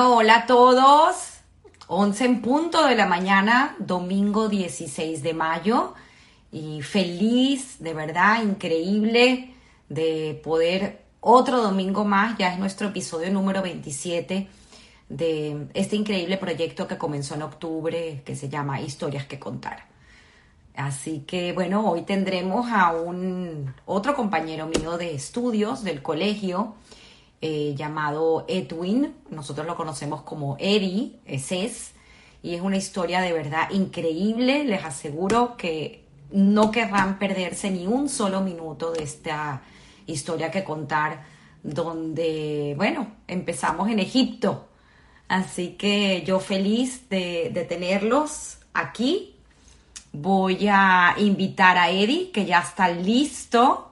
Hola a todos. 11 en punto de la mañana, domingo 16 de mayo. Y feliz, de verdad, increíble de poder otro domingo más. Ya es nuestro episodio número 27 de este increíble proyecto que comenzó en octubre que se llama Historias que contar. Así que bueno, hoy tendremos a un otro compañero mío de estudios del colegio eh, llamado Edwin, nosotros lo conocemos como Eddie, es y es una historia de verdad increíble, les aseguro que no querrán perderse ni un solo minuto de esta historia que contar, donde, bueno, empezamos en Egipto, así que yo feliz de, de tenerlos aquí. Voy a invitar a Eddie, que ya está listo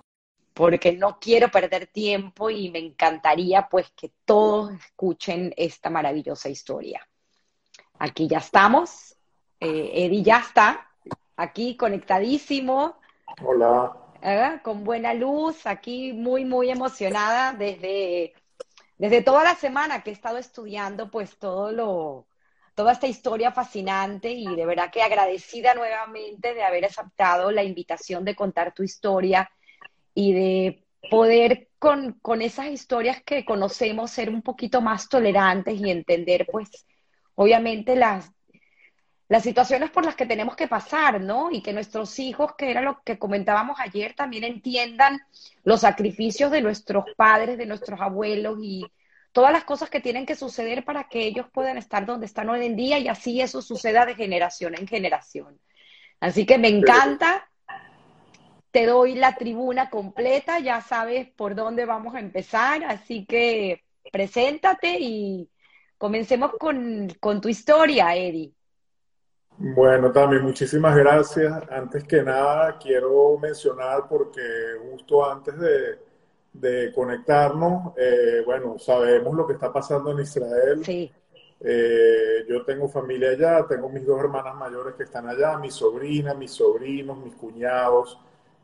porque no quiero perder tiempo y me encantaría pues que todos escuchen esta maravillosa historia. Aquí ya estamos, eh, Eddie ya está, aquí conectadísimo. Hola. ¿eh? Con buena luz, aquí muy, muy emocionada desde, desde toda la semana que he estado estudiando pues todo lo, toda esta historia fascinante y de verdad que agradecida nuevamente de haber aceptado la invitación de contar tu historia y de poder con, con, esas historias que conocemos ser un poquito más tolerantes y entender, pues, obviamente las, las situaciones por las que tenemos que pasar, ¿no? Y que nuestros hijos, que era lo que comentábamos ayer, también entiendan los sacrificios de nuestros padres, de nuestros abuelos y todas las cosas que tienen que suceder para que ellos puedan estar donde están hoy en día y así eso suceda de generación en generación. Así que me encanta te doy la tribuna completa, ya sabes por dónde vamos a empezar, así que preséntate y comencemos con, tu historia, Eddie. Bueno, también muchísimas gracias. Antes que nada, quiero mencionar, porque justo antes de, conectarnos, eh, bueno, sabemos lo que está pasando en Israel. Sí. Eh, yo tengo familia allá, tengo mis dos hermanas mayores que están allá, mi sobrina, mis sobrinos, mis cuñados.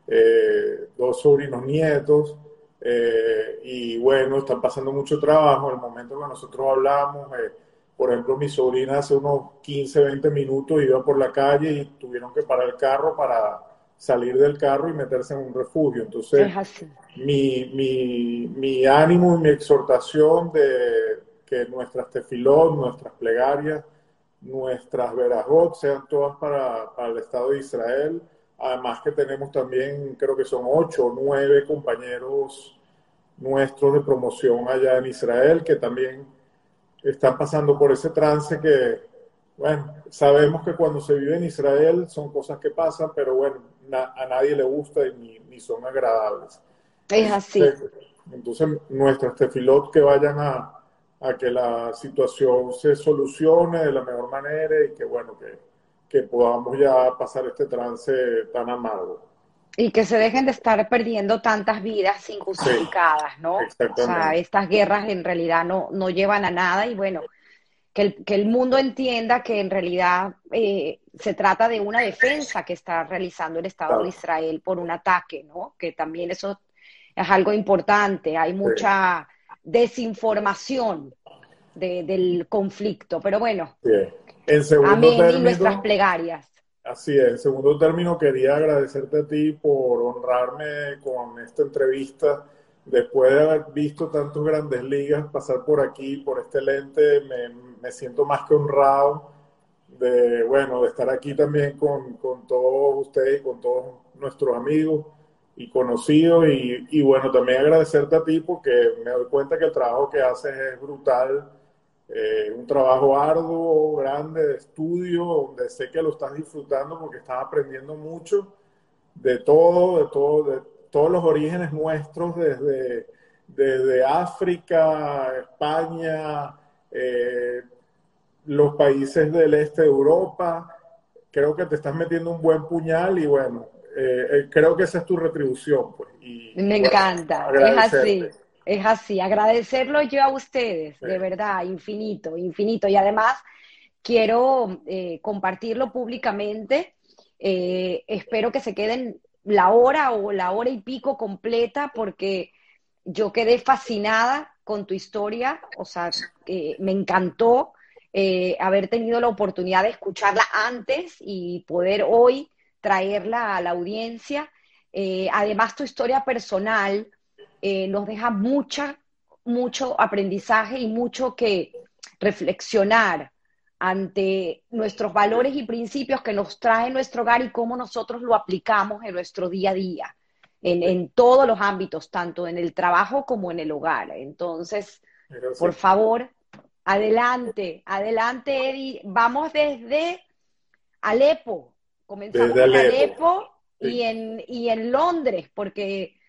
Eh, dos sobrinos nietos, eh, y bueno, están pasando mucho trabajo. En el momento que nosotros hablamos, eh, por ejemplo, mi sobrina hace unos 15, 20 minutos iba por la calle y tuvieron que parar el carro para salir del carro y meterse en un refugio. Entonces, mi, mi, mi, ánimo y mi exhortación de que nuestras tefilot, nuestras plegarias, nuestras verajot sean todas para, para el Estado de Israel, Además que tenemos también, creo que son ocho o nueve compañeros nuestros de promoción allá en Israel que también están pasando por ese trance que, bueno, sabemos que cuando se vive en Israel son cosas que pasan, pero bueno, a nadie le gusta y ni, ni, son agradables. Es así. Entonces, nuestros tefilot que vayan a, a que la situación se solucione de la mejor manera y que, bueno, que que podamos ya pasar este trance tan amargo. Y que se dejen de estar perdiendo tantas vidas injustificadas, ¿no? O sea, estas guerras en realidad no, no llevan a nada y bueno, que el, que el mundo entienda que en realidad eh, se trata de una defensa que está realizando el Estado de Israel por un ataque, ¿no? Que también eso es algo importante. Hay mucha desinformación del conflicto, pero bueno. En segundo Amén, término, nuestras plegarias. Así es. En segundo término, quería agradecerte a ti por honrarme con esta entrevista. Después de haber visto tantos grandes ligas pasar por aquí, por este lente, me, me siento más que honrado de, bueno, de estar aquí también con, con todos ustedes, con todos nuestros amigos y conocidos. Y, y bueno, también agradecerte a ti porque me doy cuenta que el trabajo que haces es brutal eh, un trabajo arduo, grande de estudio, donde sé que lo estás disfrutando porque estás aprendiendo mucho de todo, de todo, de todos los orígenes nuestros, desde, desde África, España, eh, los países del este de Europa. Creo que te estás metiendo un buen puñal y bueno, eh, creo que esa es tu retribución. Pues, y, Me encanta, es así. Es así, agradecerlo yo a ustedes, de verdad, infinito, infinito. Y además quiero eh, compartirlo públicamente. Eh, espero que se queden la hora o la hora y pico completa porque yo quedé fascinada con tu historia, o sea, me encantó eh, haber tenido la oportunidad de escucharla antes y poder hoy traerla a la audiencia. Además, tu historia personal eh, nos deja mucha, mucho aprendizaje y mucho que reflexionar ante nuestros valores y principios que nos trae nuestro hogar y cómo nosotros lo aplicamos en nuestro día a día, en, todos los ámbitos, tanto en el trabajo como en el hogar. Entonces, por favor, adelante, adelante, Eddie. Vamos desde Alepo, comenzamos en Alepo, y, en, y en Londres, porque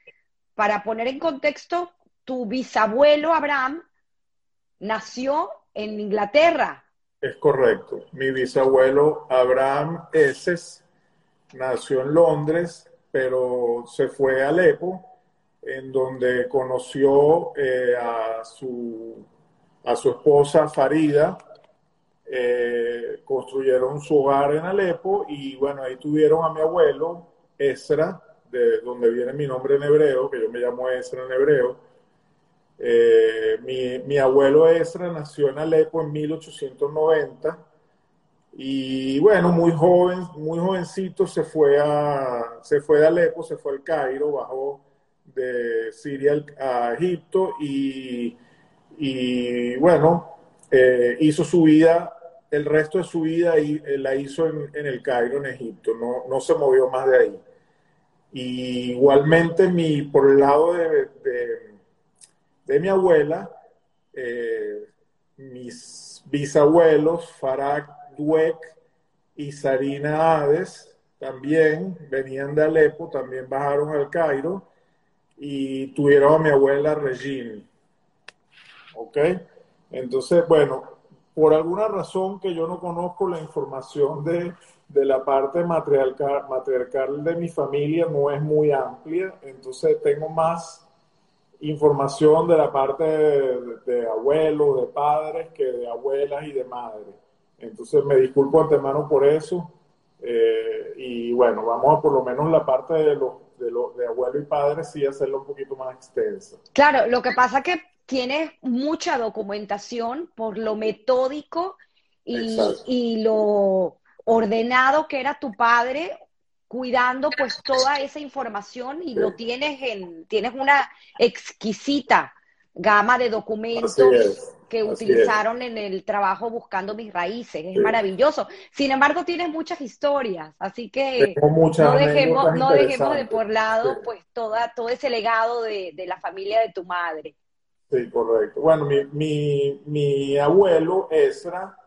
para poner en contexto, tu bisabuelo Abraham nació en Inglaterra es correcto. Mi bisabuelo Abraham Eses nació en Londres, pero se fue a Alepo, en donde conoció eh, a, su, a su esposa Farida. Eh, construyeron su hogar en Alepo y bueno, ahí tuvieron a mi abuelo Esra, de donde viene mi nombre en hebreo, que yo me llamo Esra en hebreo eh, mi, mi, abuelo Esra nació en Alepo en 1890 y bueno, muy joven, muy jovencito se fue a, se fue de Alepo, se fue al Cairo, bajó de Siria a Egipto y, y bueno, eh, hizo su vida, el resto de su vida y, eh, la hizo en, en, el Cairo, en Egipto, no, no se movió más de ahí. Y igualmente mi, por el lado de de mi abuela, eh, mis bisabuelos, Farak Duek y Sarina Hades, también venían de Alepo, también bajaron al Cairo y tuvieron a mi abuela Regine. ¿Ok? Entonces, bueno, por alguna razón que yo no conozco la información de, de la parte matriarcal, matriarcal de mi familia no es muy amplia, entonces tengo más información de la parte de, abuelos, de padres, que de abuelas y de madres. Entonces me disculpo antemano por eso. Eh, y bueno, vamos a por lo menos la parte de los de, de abuelo y padre sí hacerlo un poquito más extensa. Claro, lo que pasa es que tienes mucha documentación por lo metódico y, y lo ordenado que era tu padre cuidando pues toda esa información y lo tienes en, tienes una exquisita gama de documentos que utilizaron en el trabajo buscando mis raíces. Es maravilloso. Sin embargo, tienes muchas historias, así que no dejemos, no dejemos de por lado pues toda, todo ese legado de, la familia de tu madre. Sí, correcto. Bueno, mi, mi, mi abuelo Esra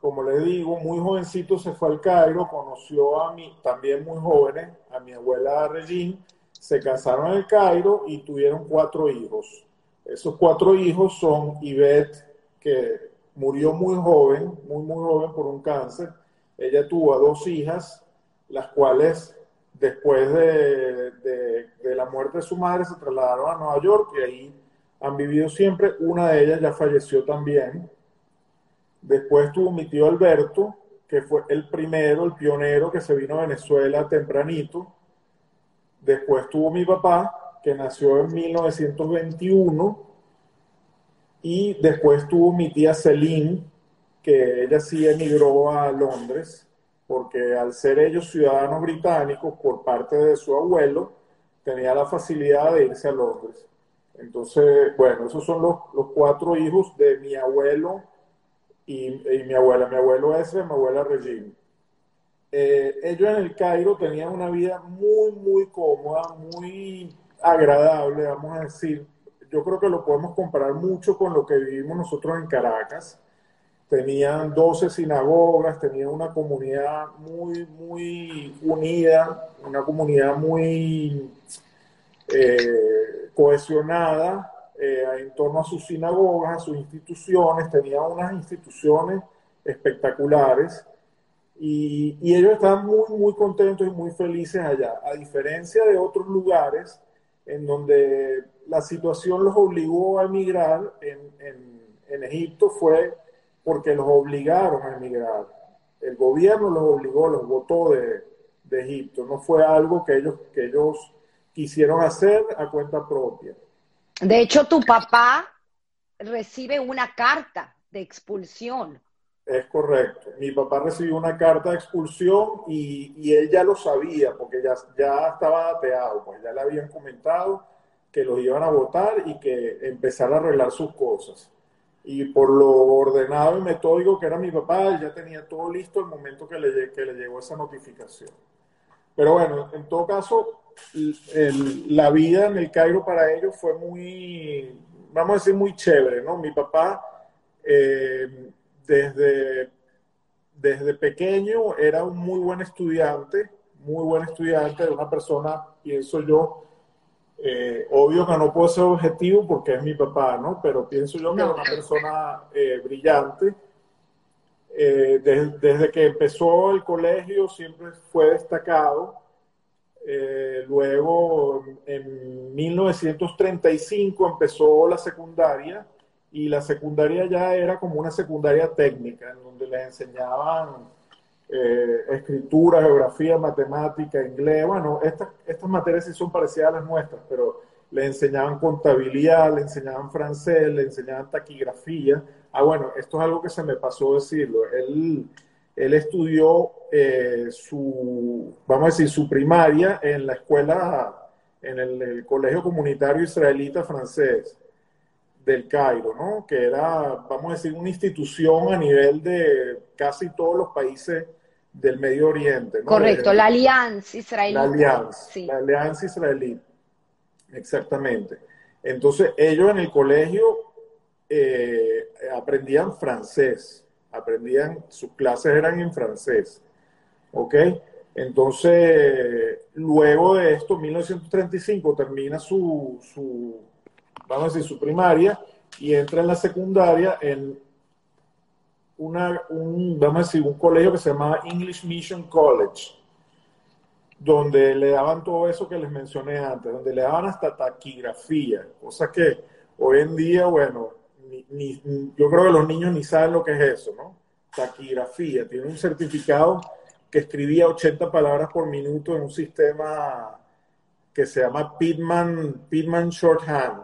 como le digo, muy jovencito se fue al Cairo, conoció a mí, también muy jóvenes, a mi abuela Regine, se casaron en el Cairo y tuvieron cuatro hijos. Esos cuatro hijos son Yvette, que murió muy joven, muy, muy joven por un cáncer. Ella tuvo a dos hijas, las cuales después de, de la muerte de su madre se trasladaron a Nueva York y ahí han vivido siempre. Una de ellas ya falleció también Después tuvo mi tío Alberto, que fue el primero, el pionero que se vino a Venezuela tempranito. Después tuvo mi papá, que nació en 1921. Y después tuvo mi tía Celine, que ella sí emigró a Londres, porque al ser ellos ciudadanos británicos por parte de su abuelo, tenía la facilidad de irse a Londres. Entonces, bueno, esos son los, los cuatro hijos de mi abuelo y, mi abuela, mi abuelo ese, mi abuela Regina. Eh, ellos en el Cairo tenían una vida muy, muy cómoda, muy agradable, vamos a decir. Yo creo que lo podemos comparar mucho con lo que vivimos nosotros en Caracas. Tenían 12 sinagogas, tenían una comunidad muy, muy unida, una comunidad muy eh, cohesionada eh, en torno a sus sinagogas, a sus instituciones, tenía unas instituciones espectaculares y, ellos estaban muy, muy contentos y muy felices allá, a diferencia de otros lugares en donde la situación los obligó a emigrar, en, Egipto fue porque los obligaron a emigrar. El gobierno los obligó, los votó de, Egipto, no fue algo que ellos quisieron hacer a cuenta propia. De hecho, tu papá recibe una carta de expulsión. Es correcto. Mi papá recibió una carta de expulsión y, él ya lo sabía porque ya, ya estaba ateado, pues ya le habían comentado que los iban a votar y que empezara a arreglar sus cosas. Y por lo ordenado y metódico que era mi papá, ya tenía todo listo el momento que le, que le llegó esa notificación. Pero bueno, en todo caso, la vida en el Cairo para ellos fue muy, vamos a decir, muy chévere, ¿no? Mi papá, eh, desde, desde pequeño, era un muy buen estudiante, muy buen estudiante, de una persona, pienso yo, eh, obvio que no puedo ser objetivo porque es mi papá, ¿no? Pero pienso yo que era una persona eh, brillante. desde que empezó el colegio siempre fue destacado eh, luego, en 1935 empezó la secundaria y la secundaria ya era como una secundaria técnica, en donde les enseñaban eh, escritura, geografía, matemática, inglés. Bueno, estas, estas materias sí son parecidas a las nuestras, pero le enseñaban contabilidad, le enseñaban francés, le enseñaban taquigrafía. Ah, bueno, esto es algo que se me pasó decirlo. Él él estudió eh, su, vamos a decir, su primaria en la escuela, en el, Colegio Comunitario Israelita Francés del Cairo, ¿no? Que era, vamos a decir, una institución a nivel de casi todos los países del Medio Oriente. Correcto, la Alianza Israelita. La Alianza, la Alianza Israelita, exactamente. Entonces, ellos en el colegio eh, aprendían francés aprendían, sus clases eran en francés. ¿Ok? Entonces, luego de esto, 1935, termina su, su, vamos a decir, su primaria y entra en la secundaria en una, un, vamos a decir, un colegio que se llamaba English Mission College, donde le daban todo eso que les mencioné antes, donde le daban hasta taquigrafía, cosa que hoy en día, bueno, ni, yo creo que los niños ni saben lo que es eso, ¿no? Taquigrafía. Tiene un certificado que escribía 80 palabras por minuto en un sistema que se llama Pitman, Pitman Shorthand,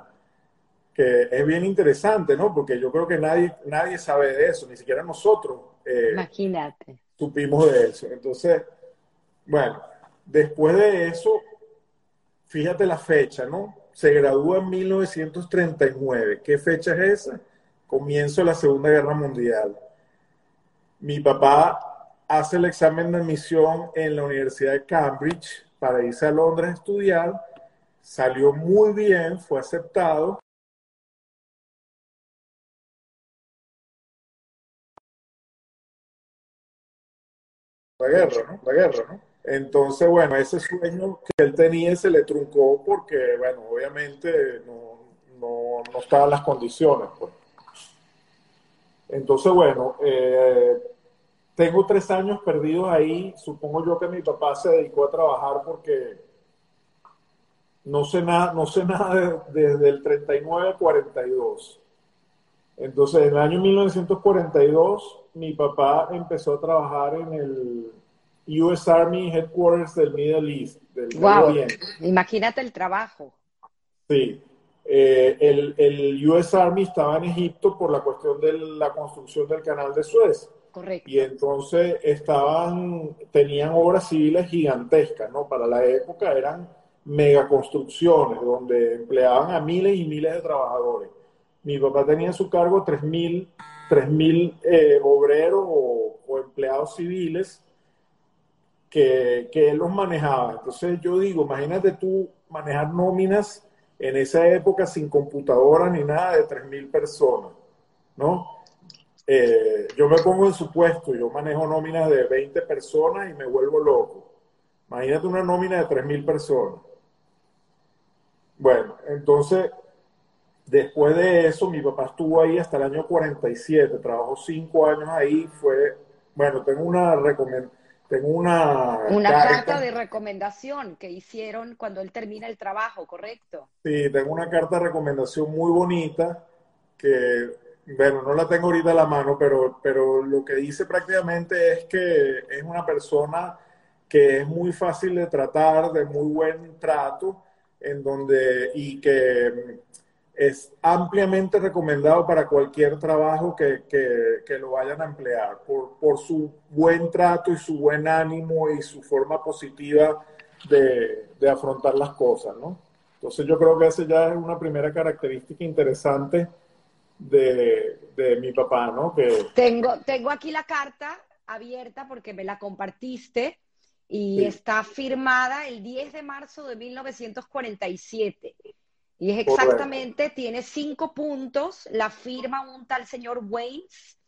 que es bien interesante, ¿no? Porque yo creo que nadie, nadie sabe de eso, ni siquiera nosotros. Eh, Imagínate. Supimos de eso. Entonces, bueno, después de eso, fíjate la fecha, ¿no? Se gradúa en 1939. ¿Qué fecha es esa? Comienzo la Segunda Guerra Mundial. Mi papá hace el examen de admisión en la Universidad de Cambridge para irse a Londres a estudiar. Salió muy bien, fue aceptado. La guerra, ¿no? La guerra, ¿no? Entonces, bueno, ese sueño que él tenía se le truncó porque, bueno, obviamente no, no, estaban las condiciones. Pues. Entonces, bueno, eh, tengo tres años perdidos ahí. Supongo yo que mi papá se dedicó a trabajar porque no sé nada, no sé nada desde el 39 al 42. Entonces, en el año 1942, mi papá empezó a trabajar en el US Army Headquarters del Middle East. Del wow. Imagínate el trabajo. Sí. Eh, el, el, US Army estaba en Egipto por la cuestión de la construcción del canal de Suez. Correcto. Y entonces estaban, tenían obras civiles gigantescas, ¿no? Para la época eran megaconstrucciones donde empleaban a miles y miles de trabajadores. Mi papá tenía a su cargo 3.000 3.000 eh, obreros o, o empleados civiles que, él los manejaba. Entonces yo digo, imagínate tú manejar nóminas en esa época sin computadora ni nada de 3.000 personas, ¿no? Eh, yo me pongo en su puesto, yo manejo nóminas de 20 personas y me vuelvo loco. Imagínate una nómina de 3.000 personas. Bueno, entonces, después de eso, mi papá estuvo ahí hasta el año 47, trabajó cinco años ahí, fue, bueno, tengo una recomendación tengo una... Una carta, de recomendación que hicieron cuando él termina el trabajo, ¿correcto? Sí, tengo una carta de recomendación muy bonita que, bueno, no la tengo ahorita a la mano, pero, pero lo que dice prácticamente es que es una persona que es muy fácil de tratar, de muy buen trato, en donde, y que es ampliamente recomendado para cualquier trabajo que, que, lo vayan a emplear, por, por, su buen trato y su buen ánimo y su forma positiva de, de, afrontar las cosas, ¿no? Entonces yo creo que esa ya es una primera característica interesante de, de mi papá, ¿no? Que... Tengo, tengo aquí la carta abierta porque me la compartiste y está firmada el 10 de marzo de 1947. Y es exactamente, tiene cinco puntos, la firma un tal señor Waynes,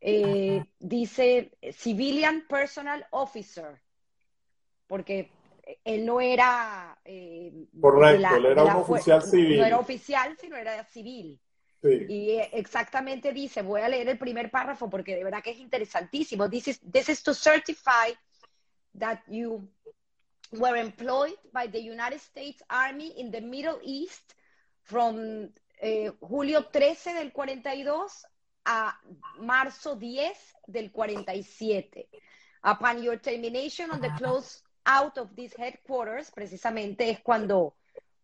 eh, dice Civilian Personal Officer, porque él no era... Eh, Correcto, él era un oficial civil. No era oficial, sino era civil. Y eh, exactamente dice, voy a leer el primer párrafo porque de verdad que es interesantísimo. This is, this is to certify that you were employed by the United States Army in the Middle East from eh, julio 13 del 42 a marzo 10 del 47. Upon your termination on the close out of these headquarters, precisamente es cuando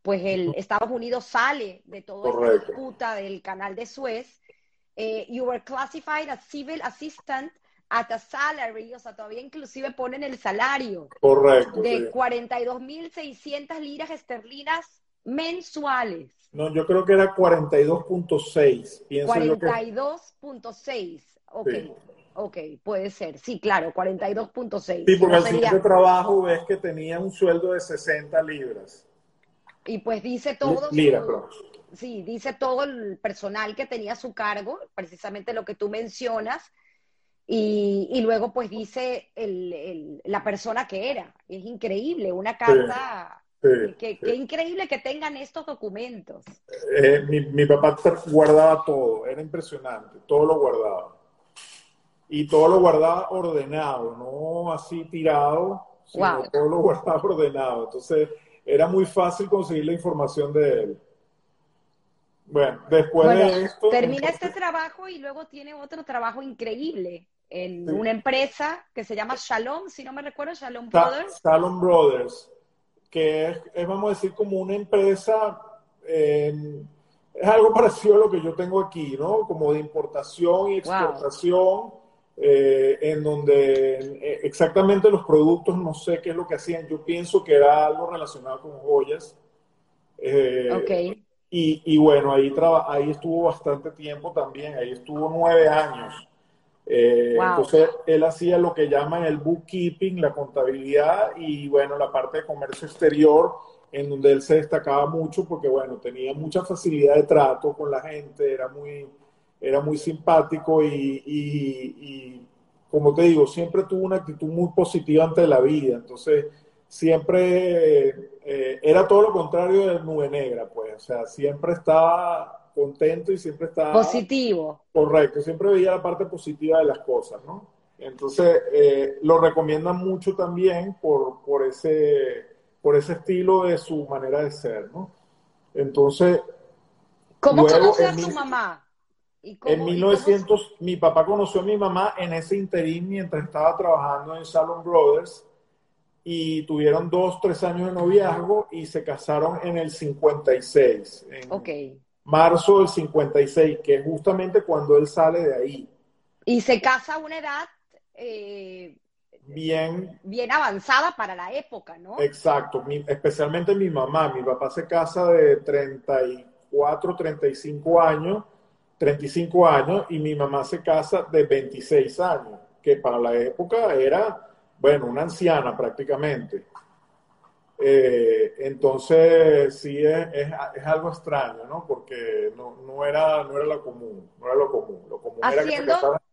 pues el Estados Unidos sale de toda esta disputa del canal de Suez. Eh, you were classified as civil assistant at a salary, o sea, todavía inclusive ponen el salario. Correcto. De 42.600 liras esterlinas mensuales. No, yo creo que era 42.6. 42.6, ok. Ok, puede ser. Sí, claro, 42.6. Sí, porque al siguiente trabajo ves que tenía un sueldo de 60 libras. Y pues dice todo. Su, sí, dice todo el personal que tenía a su cargo, precisamente lo que tú mencionas y, luego pues dice la persona que era. Es increíble, una carta... Qué increíble que tengan estos documentos. Eh, mi, papá guardaba todo, era impresionante, todo lo guardaba. Y todo lo guardaba ordenado, no así tirado, sino todo lo guardaba ordenado. Entonces era muy fácil conseguir la información de él. Bueno, después de esto... Termina este trabajo y luego tiene otro trabajo increíble en una empresa que se llama Shalom, si no me recuerdo, Shalom Brothers. Shalom Brothers, que es, vamos a decir, como una empresa, es algo parecido a lo que yo tengo aquí, ¿no? Como de importación y exportación, eh, en donde eh, exactamente los productos, no sé qué es lo que hacían, yo pienso que era algo relacionado con joyas. Eh, ok. Y, y, bueno, ahí, ahí estuvo bastante tiempo también, ahí estuvo nueve años. Eh, entonces, él hacía lo que llaman el bookkeeping, la contabilidad y, bueno, la parte de comercio exterior, en donde él se destacaba mucho porque, bueno, tenía mucha facilidad de trato con la gente, era muy, era muy simpático y, y, como te digo, siempre tuvo una actitud muy positiva ante la vida. Entonces, siempre eh, era todo lo contrario de Nube Negra, pues, o sea, siempre estaba contento y siempre estaba... Positivo. Correcto, siempre veía la parte positiva de las cosas, ¿no? Entonces, eh, lo recomiendan mucho también por, por, ese, por ese estilo de su manera de ser, ¿no? Entonces... ¿Cómo conoce a tu mamá? en 1900, mi papá conoció a mi mamá en ese interín mientras estaba trabajando en Salon Brothers y tuvieron dos, tres años de noviazgo y se casaron en el 56. En, ok marzo del 56, que es justamente cuando él sale de ahí. Y se casa a una edad eh, bien, bien avanzada para la época, ¿no? Exacto, especialmente mi mamá. Mi papá se casa de 34, 35 años, 35 años, y mi mamá se casa de 26 años, que para la época era, bueno, una anciana prácticamente. Eh, entonces, sí es, es, algo extraño, ¿no? Porque no, no, era, no era lo común, no era lo común. Lo común haciendo, era que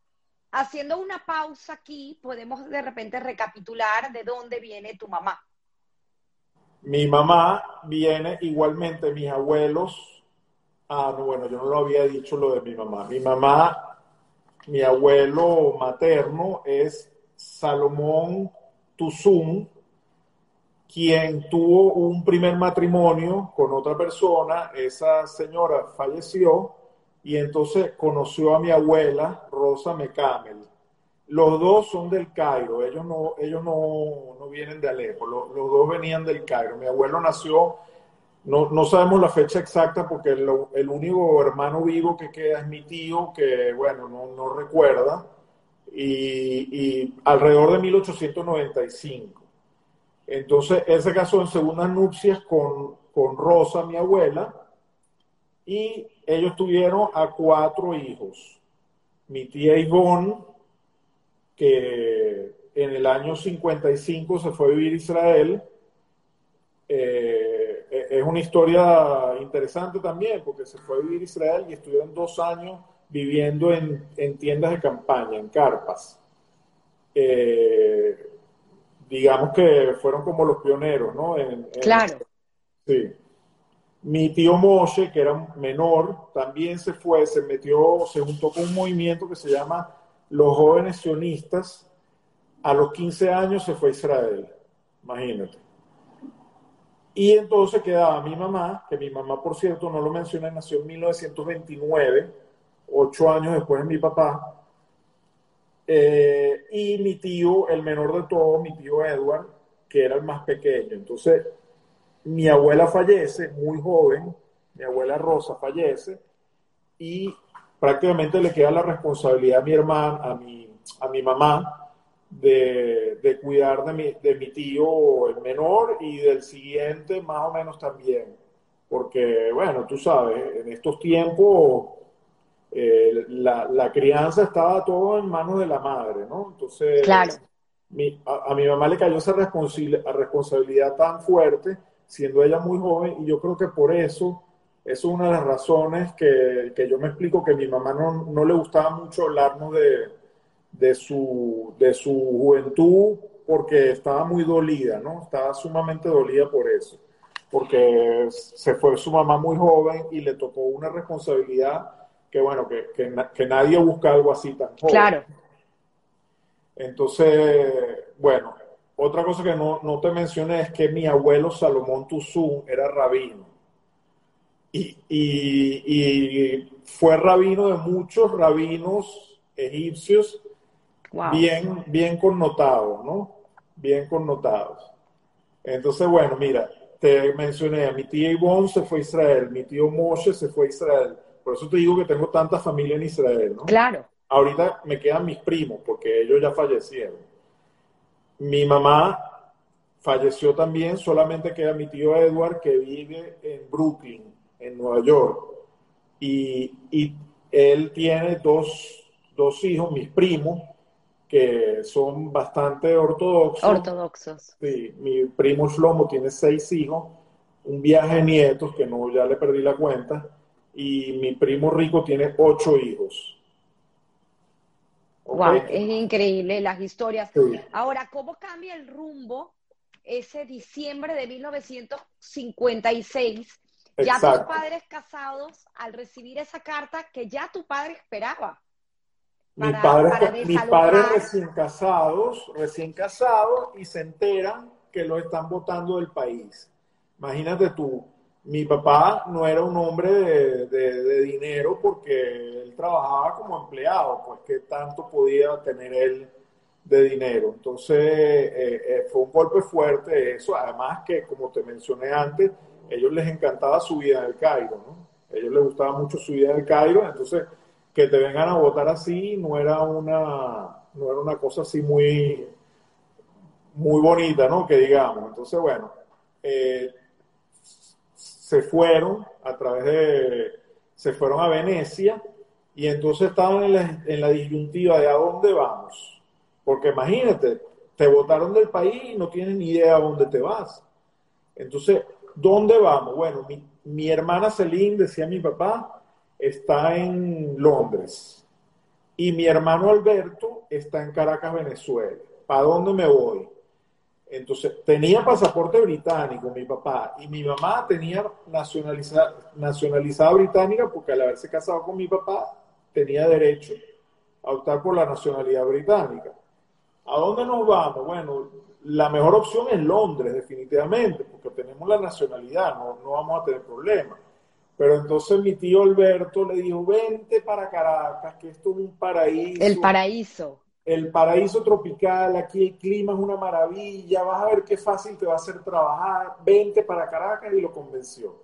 haciendo una pausa aquí, podemos de repente recapitular de dónde viene tu mamá. Mi mamá viene igualmente, mis abuelos. Ah, no, bueno, yo no lo había dicho lo de mi mamá. Mi mamá, mi abuelo materno es Salomón Tuzún, quien tuvo un primer matrimonio con otra persona, esa señora falleció y entonces conoció a mi abuela, Rosa Mecamel. Los dos son del Cairo, ellos no, ellos no, vienen de Alepo, los, dos venían del Cairo. Mi abuelo nació no, no, sabemos la fecha exacta porque el, el, único hermano vivo que queda es mi tío, que bueno, no, no recuerda, y, y, alrededor de 1895. Entonces, él se casó en segundas nupcias con, con Rosa, mi abuela, y ellos tuvieron a cuatro hijos. Mi tía Ivonne, que en el año 55 se fue a vivir a Israel, eh, e-, es una historia interesante también, porque se fue a vivir a Israel y estuvieron dos años viviendo en, tiendas de campaña, en carpas. Eh, digamos que fueron como los pioneros, ¿no? claro. Sí. Mi tío Moshe, que era menor, también se fue, se metió, se juntó con un movimiento que se llama Los Jóvenes Sionistas. A los 15 años se fue a Israel, imagínate. Y entonces quedaba mi mamá, que mi mamá, por cierto, no lo mencioné, nació en 1929, ocho años después de mi papá. Eh, y mi tío, el menor de todos, mi tío Edward, que era el más pequeño. Entonces, mi abuela fallece muy joven, mi abuela Rosa fallece, y prácticamente le queda la responsabilidad a mi hermana, a mi, a mi mamá, de, cuidar de mi, de mi tío el menor y del siguiente más o menos también. Porque, bueno, tú sabes, en estos tiempos eh, la, crianza estaba todo en manos de la madre, ¿no? Entonces, claro. a, mi mamá le cayó esa responsabilidad tan fuerte, siendo ella muy joven, y yo creo que por eso, eso es una de las razones que, que yo me explico que a mi mamá no, no le gustaba mucho hablarnos de, de su, de su juventud porque estaba muy dolida, ¿no? Estaba sumamente dolida por eso, porque se fue su mamá muy joven y le tocó una responsabilidad que, bueno, que, que, nadie busca algo así tan joven. Claro. Entonces, bueno, otra cosa que no, no te mencioné es que mi abuelo Salomón Tuzún era rabino. Y, y, y, fue rabino de muchos rabinos egipcios bien, bien connotados, ¿no? Bien connotados. Entonces, bueno, mira, te mencioné, a mi tía Ivonne se fue a Israel, mi tío Moshe se fue a Israel. Por eso te digo que tengo tanta familia en Israel, ¿no? Claro. Ahorita me quedan mis primos, porque ellos ya fallecieron. Mi mamá falleció también, solamente queda mi tío Edward, que vive en Brooklyn, en Nueva York. Y, y él tiene dos, dos hijos, mis primos, que son bastante ortodoxos. Ortodoxos. Sí, mi primo Shlomo tiene seis hijos, un viaje de nietos, que no, ya le perdí la cuenta, y mi primo Rico tiene ocho hijos. Wow, es increíble las historias. Ahora, ¿cómo cambia el rumbo ese diciembre de 1956? Ya tus padres casados al recibir esa carta que ya tu padre esperaba mis padres, mis padres recién casados, recién casados y se enteran que lo están votando del país. Imagínate tú, mi papá no era un hombre de, dinero porque él trabajaba como empleado, pues qué tanto podía tener él de dinero. Entonces eh, eh, fue un golpe fuerte eso, además que como te mencioné antes, ellos les encantaba su vida en el Cairo, ¿no? Ellos les gustaba mucho su vida en el Cairo, entonces que te vengan a votar así no era una, no era una cosa así muy, muy bonita, ¿no? Que digamos. Entonces, bueno, eh, se fueron a través de, se fueron a Venecia y entonces estaban en la, en la disyuntiva de a dónde vamos. Porque imagínate, te votaron del país y no tienes ni idea a dónde te vas. Entonces, ¿dónde vamos? Bueno, mi, mi hermana Celine, decía mi papá, está en Londres y mi hermano Alberto está en Caracas, Venezuela. ¿Para dónde me voy? Entonces, tenía pasaporte británico mi papá y mi mamá tenía nacionalizada, nacionalizada británica porque al haberse casado con mi papá tenía derecho a optar por la nacionalidad británica. ¿A dónde nos vamos? Bueno, la mejor opción es Londres, definitivamente, porque tenemos la nacionalidad, no, no vamos a tener problemas. Pero entonces mi tío Alberto le dijo, vente para Caracas, que esto es un paraíso. El paraíso. El paraíso tropical, aquí el clima es una maravilla, vas a ver qué fácil te va a hacer trabajar, vente para Caracas y lo convenció.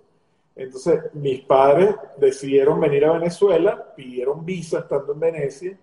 Entonces, mis padres decidieron venir a Venezuela, pidieron visa estando en Venecia,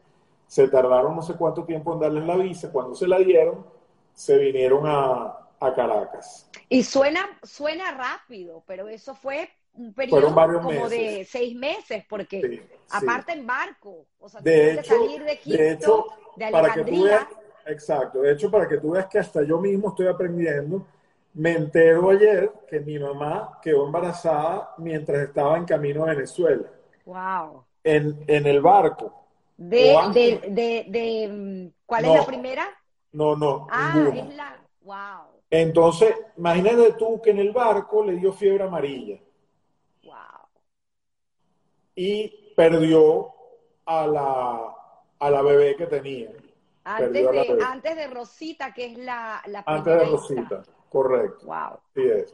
se tardaron no sé cuánto tiempo en darles la visa, cuando se la dieron, se vinieron a, Caracas. Y suena, suena rápido, pero eso fue un periodo como de seis meses, porque aparte en barco, o sea, de hecho, que salir de Egipto, de, hecho, para que tú veas, exacto, de hecho, para que tú veas que hasta yo mismo estoy aprendiendo, me entero ayer que mi mamá quedó embarazada mientras estaba en camino a Venezuela. Wow. En, en el barco. De, de, de, de, mm, ¿cuál es la primera? No, no. Ah, es la. Wow. Entonces, imagínate tú que en el barco le dio fiebre amarilla. Y perdió a la, a la bebé que tenía. Antes de, antes de Rosita, que es la, la Antes de Rosita. Correcto. Wow. Sí es.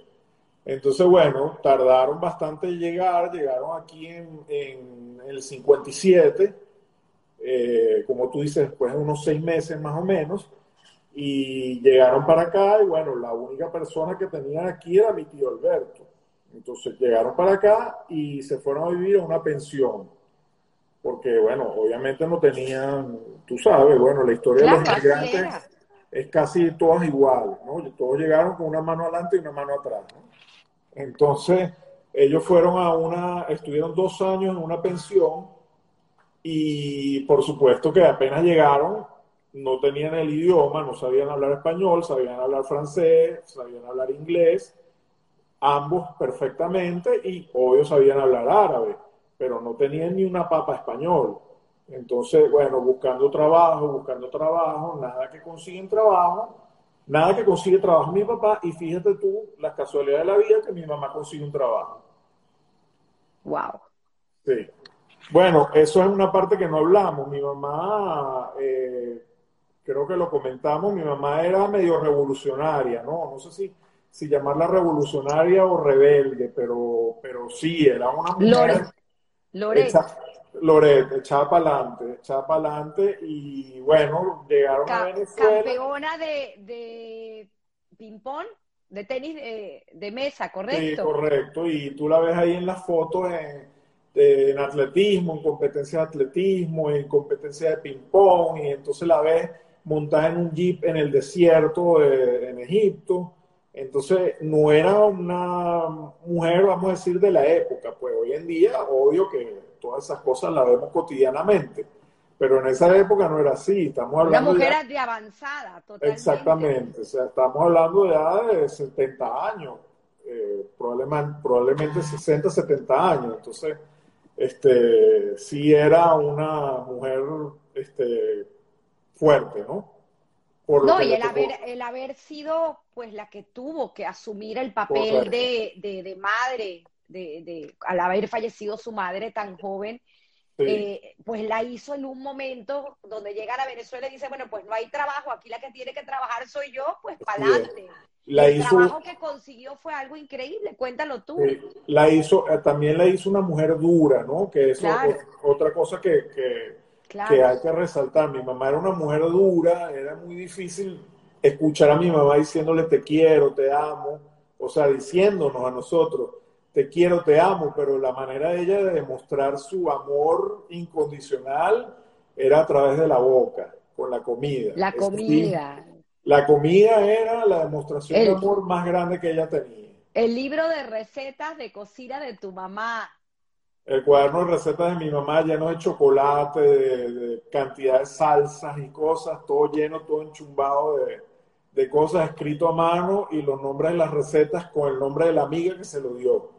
Entonces, bueno, tardaron bastante en llegar, llegaron aquí en, el 57, eh, como tú dices, después de unos seis meses más o menos, y llegaron para acá y bueno, la única persona que tenían aquí era mi tío Alberto. Entonces llegaron para acá y se fueron a vivir en una pensión, porque bueno, obviamente no tenían, tú sabes, bueno, la historia de los migrantes es casi todas iguales, ¿no? Todos llegaron con una mano adelante y una mano atrás, ¿no? Entonces, ellos fueron a una, estuvieron dos años en una pensión y por supuesto que apenas llegaron, no tenían el idioma, no sabían hablar español, sabían hablar francés, sabían hablar inglés, ambos perfectamente y obvio sabían hablar árabe, pero no tenían ni una papa español. Entonces, bueno, buscando trabajo, buscando trabajo, nada que consiguen trabajo, nada que consigue trabajo mi papá, y fíjate tú, las casualidades de la vida que mi mamá consigue un trabajo. Wow. Sí. Bueno, eso es una parte que no hablamos. Mi mamá, eh, creo que lo comentamos, mi mamá era medio revolucionaria, ¿no? No sé si, si llamarla revolucionaria o rebelde, pero, pero sí, era una mujer. Lore, Loret, echaba para adelante, echaba para adelante y bueno, llegaron a Venezuela. Campeona de, de ping-pong, de tenis de, mesa, ¿correcto? Sí, correcto. Y tú la ves ahí en las fotos en, en atletismo, en competencia de atletismo, en competencia de ping-pong, y entonces la ves montada en un jeep en el desierto en Egipto. Entonces, no era una mujer, vamos a decir, de la época, pues hoy en día, obvio que todas esas cosas las vemos cotidianamente. Pero en esa época no era así, estamos hablando... Una mujer de avanzada, totalmente. Exactamente, o sea, estamos hablando ya de 70 años, eh, probablemente, probablemente 60, 70 años. Entonces, este, sí era una mujer este, fuerte, ¿no? No, y el haber, el haber sido pues la que tuvo que asumir el papel de, de, de, madre de, al haber fallecido su madre tan joven, eh, pues la hizo en un momento donde llega a Venezuela y dice, bueno, pues no hay trabajo, aquí la que tiene que trabajar soy yo, pues para adelante. el trabajo que consiguió fue algo increíble, cuéntalo tú. la hizo, eh, también la hizo una mujer dura, ¿no? Que es otra cosa que, que hay que resaltar. Mi mamá era una mujer dura, era muy difícil escuchar a mi mamá diciéndole te quiero, te amo, o sea, diciéndonos a nosotros te quiero, te amo, pero la manera de ella de demostrar su amor incondicional era a través de la boca, con la comida. La comida. la comida era la demostración de amor más grande que ella tenía. El libro de recetas de cocina de tu mamá. El cuaderno de recetas de mi mamá lleno de chocolate, de, de cantidad de salsas y cosas, todo lleno, todo enchumbado de, de cosas escrito a mano y los nombres de las recetas con el nombre de la amiga que se lo dio.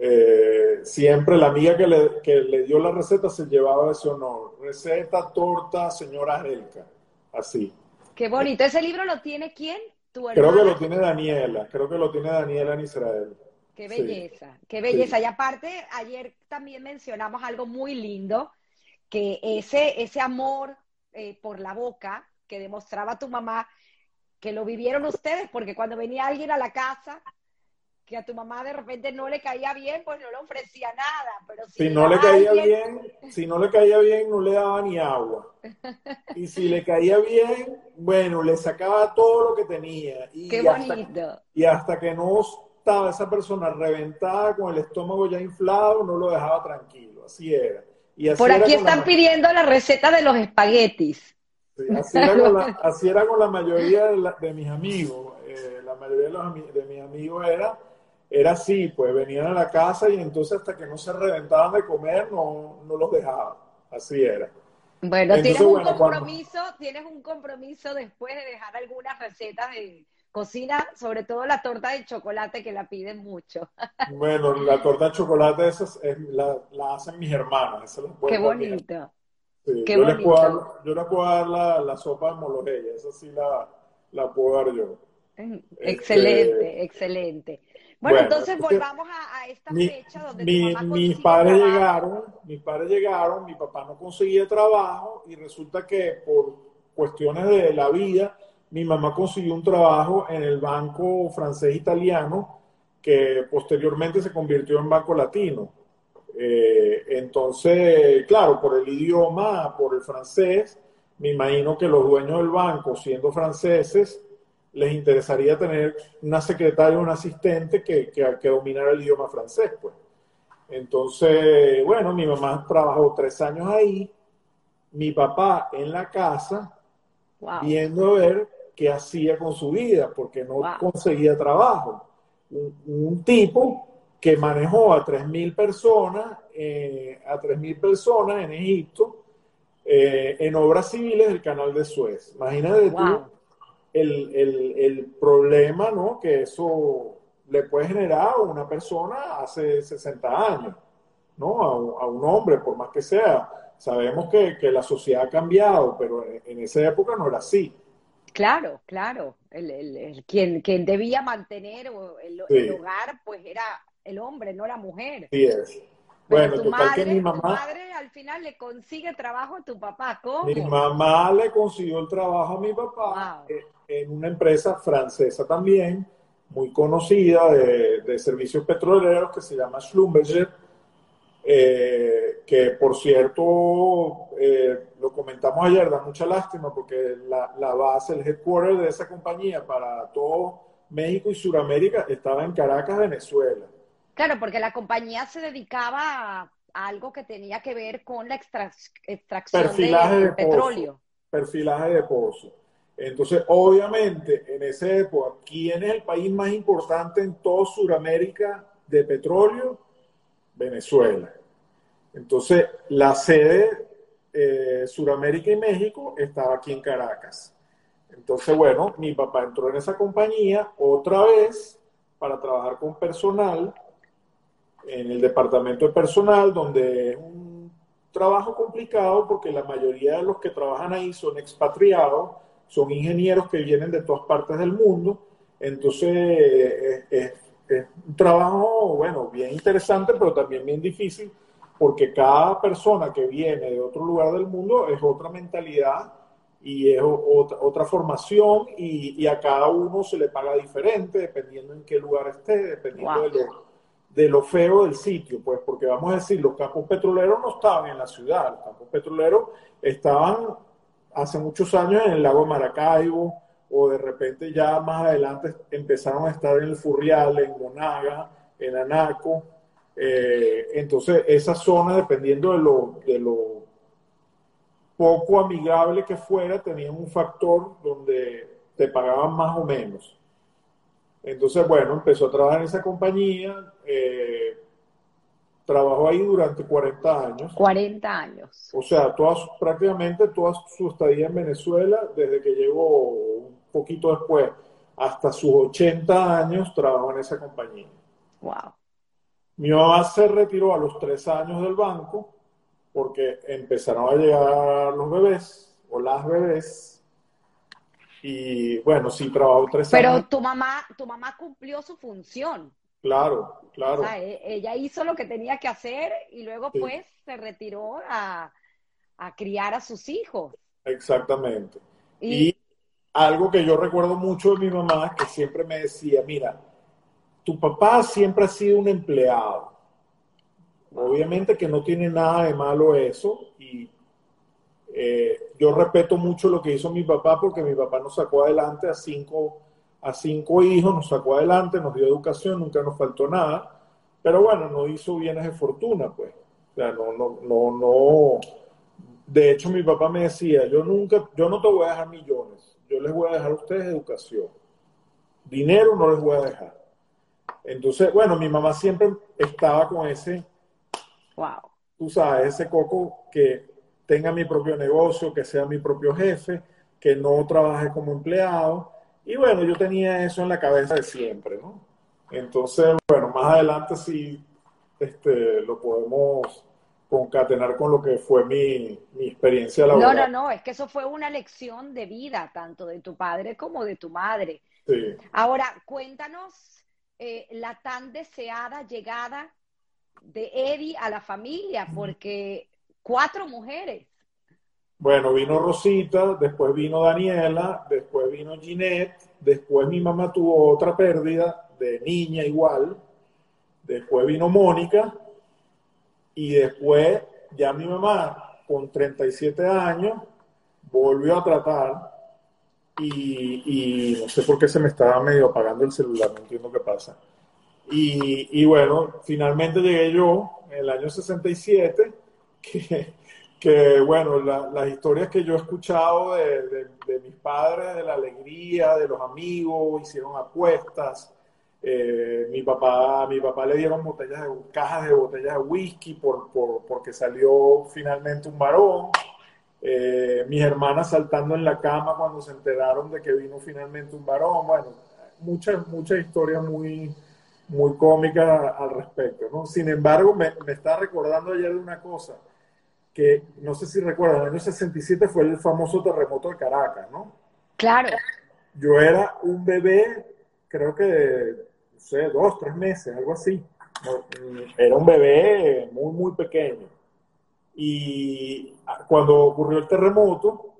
Eh, siempre la amiga que le, que le, dio la receta se llevaba ese honor. Receta, torta, señora Helka. Así. Qué bonito. ¿Ese libro lo tiene quién? ¿Tu creo que lo tiene Daniela. Creo que lo tiene Daniela en Israel. Qué belleza, qué belleza. Y aparte, ayer también mencionamos algo muy lindo, que ese, ese amor eh, por la boca que demostraba tu mamá, que lo vivieron ustedes, porque cuando venía alguien a la casa, que a tu mamá de repente no le caía bien, pues no le ofrecía nada, pero si, no le caía bien, si no le caía bien, no le daba ni agua. Y si le caía bien, bueno, le sacaba todo lo que tenía. Y Qué bonito. y hasta que no estaba esa persona reventada con el estómago ya inflado, no lo dejaba tranquilo. Así era. Y Por aquí están pidiendo la receta de los espaguetis. así, era con la, así, era con la, mayoría de, mis amigos. Eh, la mayoría de, de mis amigos era era así, pues venían a la casa y entonces hasta que no se reventaban de comer no, no los dejaban. Así era. Bueno, tienes un compromiso, tienes un compromiso después de dejar algunas recetas de cocina, sobre todo la torta de chocolate que la piden mucho. Bueno, la torta de chocolate esa es, la, la, hacen mis hermanas. Qué bonito. Qué yo, bonito. Les puedo dar, yo les puedo dar la, la sopa de molojella, esa sí la, la puedo dar yo. Excelente, este, excelente. Bueno, entonces volvamos a, esta fecha donde mis padres llegaron, mis padres llegaron, mi papá no conseguía trabajo y resulta que por cuestiones de la vida, mi mamá consiguió un trabajo en el banco francés italiano que posteriormente se convirtió en banco latino. Eh, entonces, claro, por el idioma, por el francés, me imagino que los dueños del banco, siendo franceses, les interesaría tener una secretaria o un asistente que, que, dominara el idioma francés, pues. Entonces, bueno, mi mamá trabajó tres años ahí, mi papá en la casa, viendo a ver qué hacía con su vida, porque no conseguía trabajo. Un, tipo que manejó a 3.000 personas, eh, a 3.000 personas en Egipto, eh, en obras civiles del canal de Suez. Imagínate tú el, el, el, problema ¿no? que eso le puede generar a una persona hace 60 años, ¿no? A, un hombre, por más que sea. Sabemos que, que, la sociedad ha cambiado, pero en, esa época no era así. Claro, claro. El, el, quien, quien debía mantener el, hogar, pues era el hombre, no la mujer. Sí es. bueno, tu madre, que mi mamá, tu madre al final le consigue trabajo a tu papá. ¿Cómo? Mi mamá le consiguió el trabajo a mi papá. Eh, en una empresa francesa también, muy conocida de, servicios petroleros que se llama Schlumberger, eh, que por cierto, eh, lo comentamos ayer, da mucha lástima porque la, la, base, el headquarter de esa compañía para todo México y Sudamérica estaba en Caracas, Venezuela. Claro, porque la compañía se dedicaba a algo que tenía que ver con la extracción de, petróleo. Perfilaje de pozo. Entonces, obviamente, en esa época, ¿quién es el país más importante en toda Sudamérica de petróleo? Venezuela. Entonces, la sede eh, Sudamérica y México estaba aquí en Caracas. Entonces, bueno, mi papá entró en esa compañía otra vez para trabajar con personal en el departamento de personal, donde es un trabajo complicado porque la mayoría de los que trabajan ahí son expatriados son ingenieros que vienen de todas partes del mundo, entonces es, un trabajo, bueno, bien interesante, pero también bien difícil, porque cada persona que viene de otro lugar del mundo es otra mentalidad y es otra, otra formación y, a cada uno se le paga diferente dependiendo en qué lugar esté, dependiendo de, lo, de lo feo del sitio, pues porque vamos a decir, los campos petroleros no estaban en la ciudad, los campos petroleros estaban hace muchos años en el lago Maracaibo, o de repente ya más adelante empezaron a estar en el Furrial, en Monaga, en Anaco. Eh, entonces, esa zona, dependiendo de lo, de lo poco amigable que fuera, tenían un factor donde te pagaban más o menos. Entonces, bueno, empezó a trabajar en esa compañía. Eh, trabajó ahí durante 40 años. 40 años. O sea, todas, prácticamente toda su estadía en Venezuela, desde que llegó un poquito después hasta sus 80 años, trabajó en esa compañía. Wow. Mi mamá se retiró a los tres años del banco porque empezaron a llegar los bebés o las bebés. Y bueno, sí, trabajó tres años. Pero tu mamá, tu mamá cumplió su función. Claro, claro. O sea, e, ella hizo lo que tenía que hacer y luego pues se retiró a, criar a sus hijos. Exactamente. Y, algo que yo recuerdo mucho de mi mamá, que siempre me decía, mira, tu papá siempre ha sido un empleado. Obviamente que no tiene nada de malo eso y eh, yo respeto mucho lo que hizo mi papá porque mi papá nos sacó adelante a cinco, a cinco hijos, nos sacó adelante, nos dio educación, nunca nos faltó nada, pero bueno, no hizo bienes de fortuna, pues. O sea, no, no, no, no. De hecho, mi papá me decía, yo nunca, yo no te voy a dejar millones, yo les voy a dejar a ustedes educación. Dinero no les voy a dejar. Entonces, bueno, mi mamá siempre estaba con ese, wow. tú sabes, ese coco que tenga mi propio negocio, que sea mi propio jefe, que no trabaje como empleado. Y bueno, yo tenía eso en la cabeza de siempre, ¿no? Entonces, bueno, más adelante sí este, lo podemos concatenar con lo que fue mi, mi experiencia laboral. No, no, no, es que eso fue una lección de vida, tanto de tu padre como de tu madre. Sí. Ahora, cuéntanos eh, la tan deseada llegada de Eddie a la familia, porque cuatro mujeres. Bueno, vino Rosita, después vino Daniela, después vino Ginette, después mi mamá tuvo otra pérdida de niña igual, después vino Mónica y después ya mi mamá con 37 años volvió a tratar y, no sé por qué se me estaba medio apagando el celular, no entiendo qué pasa. Y, bueno, finalmente llegué yo en el año 67, que, bueno, las historias que yo he escuchado de, mis padres, de la alegría, de los amigos, hicieron apuestas. Eh, mi papá, mi papá le dieron botellas de, cajas de botellas de whisky por, por, porque salió finalmente un varón. Eh, mis hermanas saltando en la cama cuando se enteraron de que vino finalmente un varón. Bueno, muchas, muchas historias muy, muy cómicas al respecto. ¿no? Sin embargo, me, me está recordando ayer de una cosa que no sé si recuerdan, en el año 67 fue el famoso terremoto de Caracas, ¿no? Claro. Yo era un bebé, creo que de, no sé, dos, tres meses, algo así. Era un bebé muy, muy pequeño. Y cuando ocurrió el terremoto,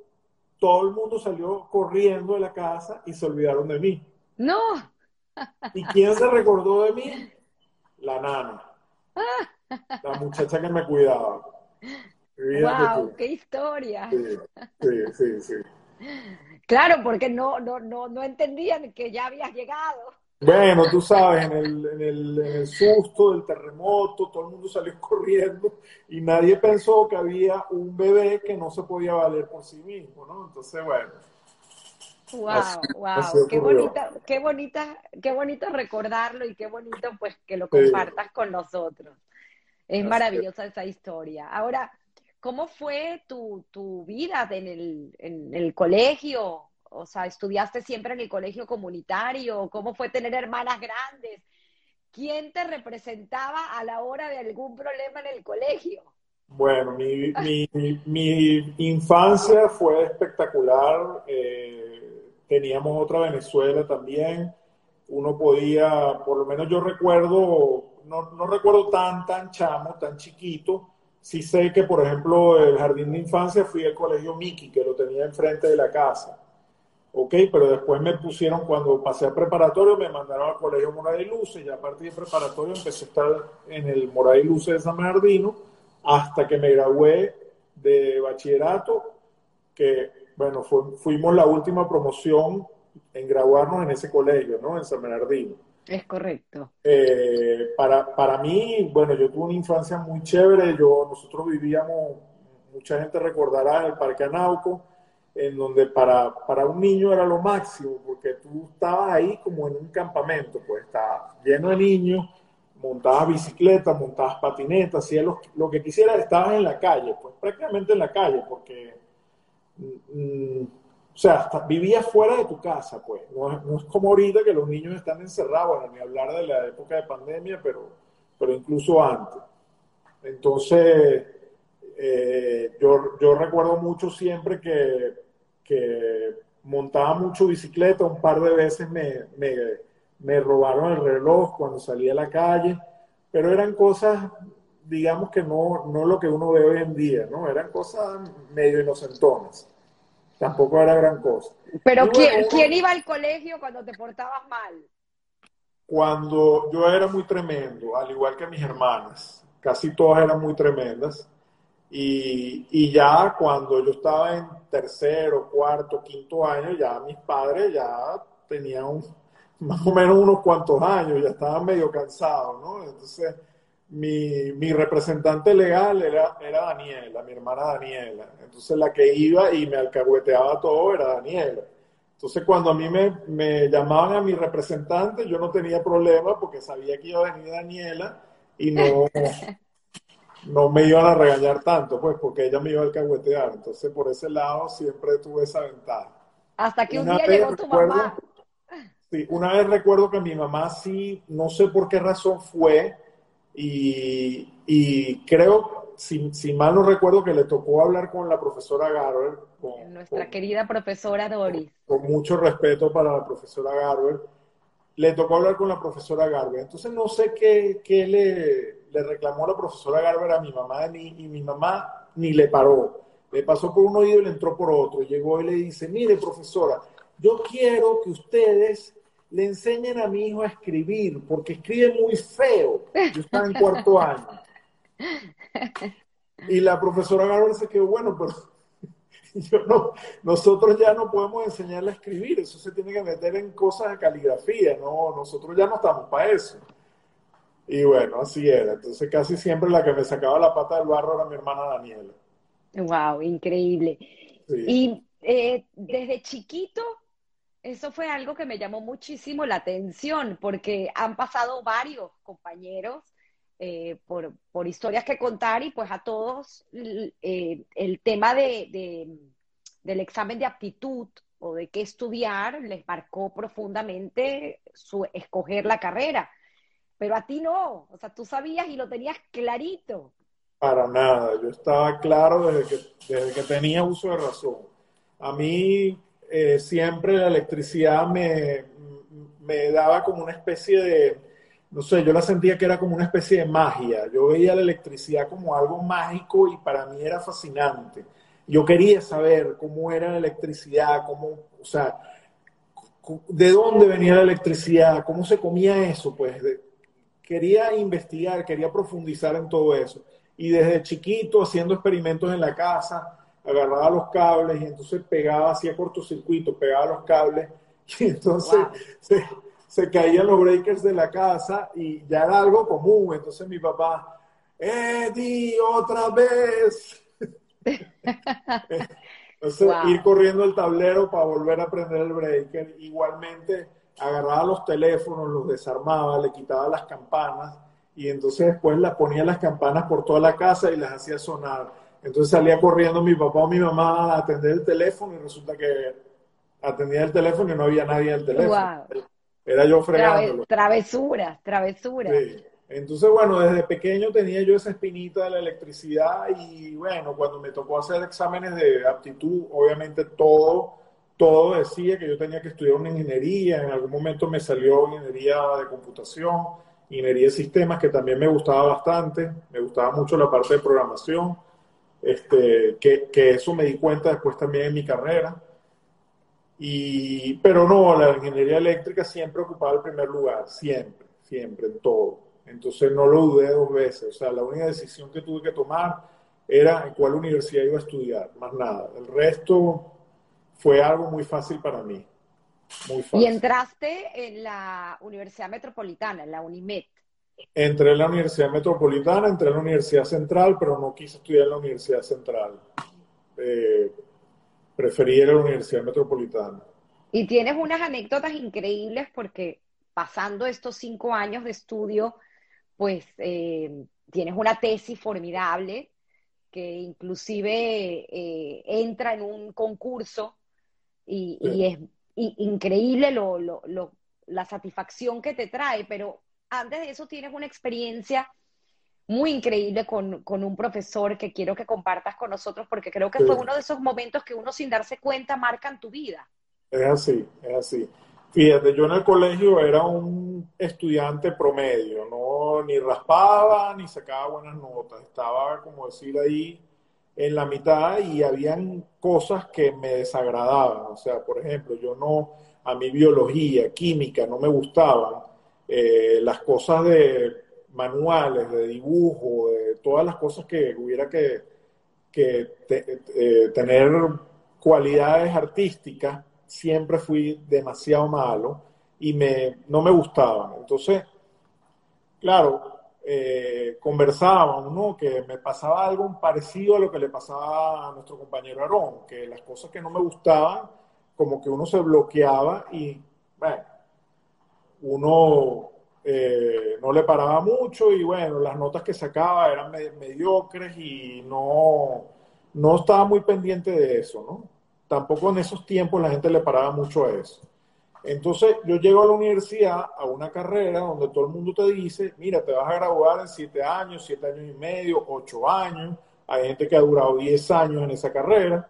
todo el mundo salió corriendo de la casa y se olvidaron de mí. No. ¿Y quién se recordó de mí? La nana. La muchacha que me cuidaba. ¡Wow! ¡Qué historia! Sí, sí, sí, Claro, porque no, no, no, no entendían que ya habías llegado. Bueno, tú sabes, en el, en, el, en el, susto del terremoto, todo el mundo salió corriendo y nadie pensó que había un bebé que no se podía valer por sí mismo, ¿no? Entonces, bueno. Wow, wow, qué bonita, qué bonita, qué bonito recordarlo y qué bonito pues que lo compartas con nosotros. Es maravillosa esa historia. Ahora, ¿cómo fue tu, tu vida en el, en el colegio? O sea, ¿estudiaste siempre en el colegio comunitario? ¿Cómo fue tener hermanas grandes? ¿Quién te representaba a la hora de algún problema en el colegio? Bueno, mi, infancia fue espectacular. Eh, teníamos otra Venezuela también. Uno podía, por lo menos yo recuerdo, no, no recuerdo tan, tan chamo, tan chiquito. Sí sé que, por ejemplo, el jardín de infancia fui al colegio Miki, que lo tenía enfrente de la casa Ok, pero después me pusieron, cuando pasé a preparatorio, me mandaron al colegio Moray y Luce, y a partir de preparatorio empecé a estar en el Moray y Luce de San Bernardino, hasta que me gradué de bachillerato, que, bueno, fuimos la última promoción en graduarnos en ese colegio, ¿no? En San Bernardino. Es correcto. Eh, para, para mí, bueno, yo tuve una infancia muy chévere, yo, nosotros vivíamos, mucha gente recordará, en el Parque Anauco, en donde para, para un niño era lo máximo, porque tú estabas ahí como en un campamento, pues estaba lleno de niños, montabas bicicleta, montabas patinetas, hacías lo, lo, que quisieras, estabas en la calle, pues prácticamente en la calle, porque, mm, o sea, vivías fuera de tu casa, pues, no, no, es como ahorita que los niños están encerrados, bueno, ni hablar de la época de pandemia, pero, pero incluso antes. Entonces, eh, yo, yo recuerdo mucho siempre que que montaba mucho bicicleta, un par de veces me, me, me robaron el reloj cuando salía a la calle, pero eran cosas, digamos que no, no lo que uno ve hoy en día, ¿no? Eran cosas medio inocentonas. Tampoco era gran cosa. Pero ¿quién, ¿quién iba al colegio cuando te portabas mal? cuando yo era muy tremendo, al igual que mis hermanas, casi todas eran muy tremendas, y, y ya cuando yo estaba en tercero, cuarto, quinto año, ya mis padres ya tenían más o menos unos cuantos años, ya estaban medio cansados, ¿no? Entonces, mi, mi representante legal era, era Daniela, mi hermana Daniela. Entonces, la que iba y me alcahueteaba todo era Daniela. Entonces, cuando a mí me, me llamaban a mi representante, yo no tenía problema porque sabía que iba a venir Daniela y no, no me iban a regañar tanto, pues, porque ella me iba a alcahuetear. Entonces, por ese lado, siempre tuve esa ventaja. Hasta que un día llegó tu mamá. Sí, una vez recuerdo que mi mamá sí, no sé por qué razón fue, y, y creo, si, si, mal no recuerdo, que le tocó hablar con la profesora Garber. Con, Nuestra querida profesora Doris. Con, mucho respeto para la profesora Garber. Le tocó hablar con la profesora Garber. Entonces no sé qué, qué le, le, reclamó la profesora Garber a mi mamá ni, y mi mamá ni le paró. Le pasó por un oído y le entró por otro. Llegó y le dice, mire profesora, yo quiero que ustedes le enseñen a mi hijo a escribir, porque escribe muy feo. Yo estaba en cuarto año. Y la profesora Garber se quedó, bueno, pero yo no, nosotros ya no podemos enseñarle a escribir, eso se tiene que meter en cosas de caligrafía, no, nosotros ya no estamos para eso. Y bueno, así era. Entonces casi siempre la que me sacaba la pata del barro era mi hermana Daniela. Wow, increíble. Sí. Y eh, desde chiquito eso fue algo que me llamó muchísimo la atención porque han pasado varios compañeros eh, por, por, historias que contar y pues a todos eh, el tema de, de, del examen de aptitud o de qué estudiar les marcó profundamente su escoger la carrera. Pero a ti no, o sea, tú sabías y lo tenías clarito. Para nada, yo estaba claro desde que, desde que tenía uso de razón. A mí eh, siempre la electricidad me, me daba como una especie de, no sé, yo la sentía que era como una especie de magia. Yo veía la electricidad como algo mágico y para mí era fascinante. Yo quería saber cómo era la electricidad, cómo, o sea, de dónde venía la electricidad, cómo se comía eso, pues quería investigar, quería profundizar en todo eso. Y desde chiquito haciendo experimentos en la casa, agarraba los cables y entonces pegaba, hacía cortocircuito, pegaba los cables y entonces se, se, caían los breakers de la casa y ya era algo común. Entonces mi papá, Eddie, otra vez. entonces ir corriendo el tablero para volver a prender el breaker. Igualmente agarraba los teléfonos, los desarmaba, le quitaba las campanas y entonces después las ponía las campanas por toda la casa y las hacía sonar entonces salía corriendo mi papá o mi mamá a atender el teléfono y resulta que atendía el teléfono y no había nadie en el teléfono. Era yo fregándolo. travesuras, travesuras. Sí. Entonces, bueno, desde pequeño tenía yo esa espinita de la electricidad y bueno, cuando me tocó hacer exámenes de aptitud, obviamente todo, todo decía que yo tenía que estudiar una ingeniería. En algún momento me salió ingeniería de computación, ingeniería de sistemas, que también me gustaba bastante. Me gustaba mucho la parte de programación. Este, que, que, eso me di cuenta después también en mi carrera. Y, pero no, la ingeniería eléctrica siempre ocupaba el primer lugar, siempre, siempre, en todo. Entonces no lo dudé dos veces. O sea, la única decisión que tuve que tomar era en cuál universidad iba a estudiar, más nada. El resto fue algo muy fácil para mí. Muy fácil. Y entraste en la Universidad Metropolitana, en la UNIMED. Entré en la Universidad Metropolitana, entré en la Universidad Central, pero no quise estudiar en la Universidad Central. Eh, preferí ir a la Universidad Metropolitana. Y tienes unas anécdotas increíbles porque pasando estos cinco años de estudio, pues eh, tienes una tesis formidable que inclusive eh, entra en un concurso y, sí. y es y, increíble lo, lo, lo, la satisfacción que te trae, pero antes de eso tienes una experiencia muy increíble con, con, un profesor que quiero que compartas con nosotros porque creo que sí. fue uno de esos momentos que uno sin darse cuenta marcan tu vida. Es así, es así. Fíjate, yo en el colegio era un estudiante promedio, no ni raspaba ni sacaba buenas notas, estaba como decir ahí en la mitad y habían cosas que me desagradaban, o sea, por ejemplo, yo no, a mi biología, química no me gustaban, eh, las cosas de manuales, de dibujo, de todas las cosas que hubiera que, eh, tener cualidades artísticas, siempre fui demasiado malo y me, no me gustaban. Entonces, claro, eh, conversábamos, ¿no? Que me pasaba algo parecido a lo que le pasaba a nuestro compañero Aarón, que las cosas que no me gustaban, como que uno se bloqueaba y, bueno, uno eh, no le paraba mucho y, bueno, las notas que sacaba eran mediocres y no, no estaba muy pendiente de eso, ¿no? Tampoco en esos tiempos la gente le paraba mucho a eso. Entonces yo llego a la universidad a una carrera donde todo el mundo te dice, mira, te vas a graduar en siete años, siete años y medio, ocho años. Hay gente que ha durado diez años en esa carrera.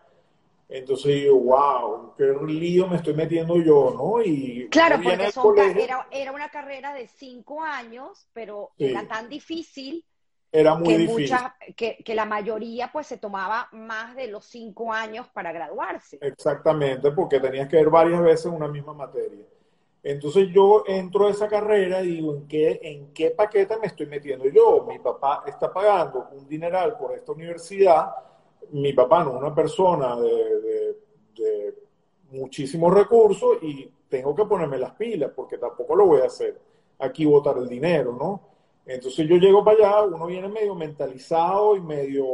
Entonces yo, wow, qué lío me estoy metiendo yo, ¿no? Y claro, porque era, una carrera de cinco años, pero era tan difícil era muy que difícil. que, la mayoría pues se tomaba más de los cinco años para graduarse. Exactamente, porque tenías que ver varias veces una misma materia. Entonces yo entro a esa carrera y digo, ¿en qué, ¿en qué paquete me estoy metiendo yo? Mi papá está pagando un dineral por esta universidad. Mi papá no es una persona de, de muchísimos recursos y tengo que ponerme las pilas porque tampoco lo voy a hacer aquí votar el dinero, ¿no? Entonces yo llego para allá, uno viene medio mentalizado y medio,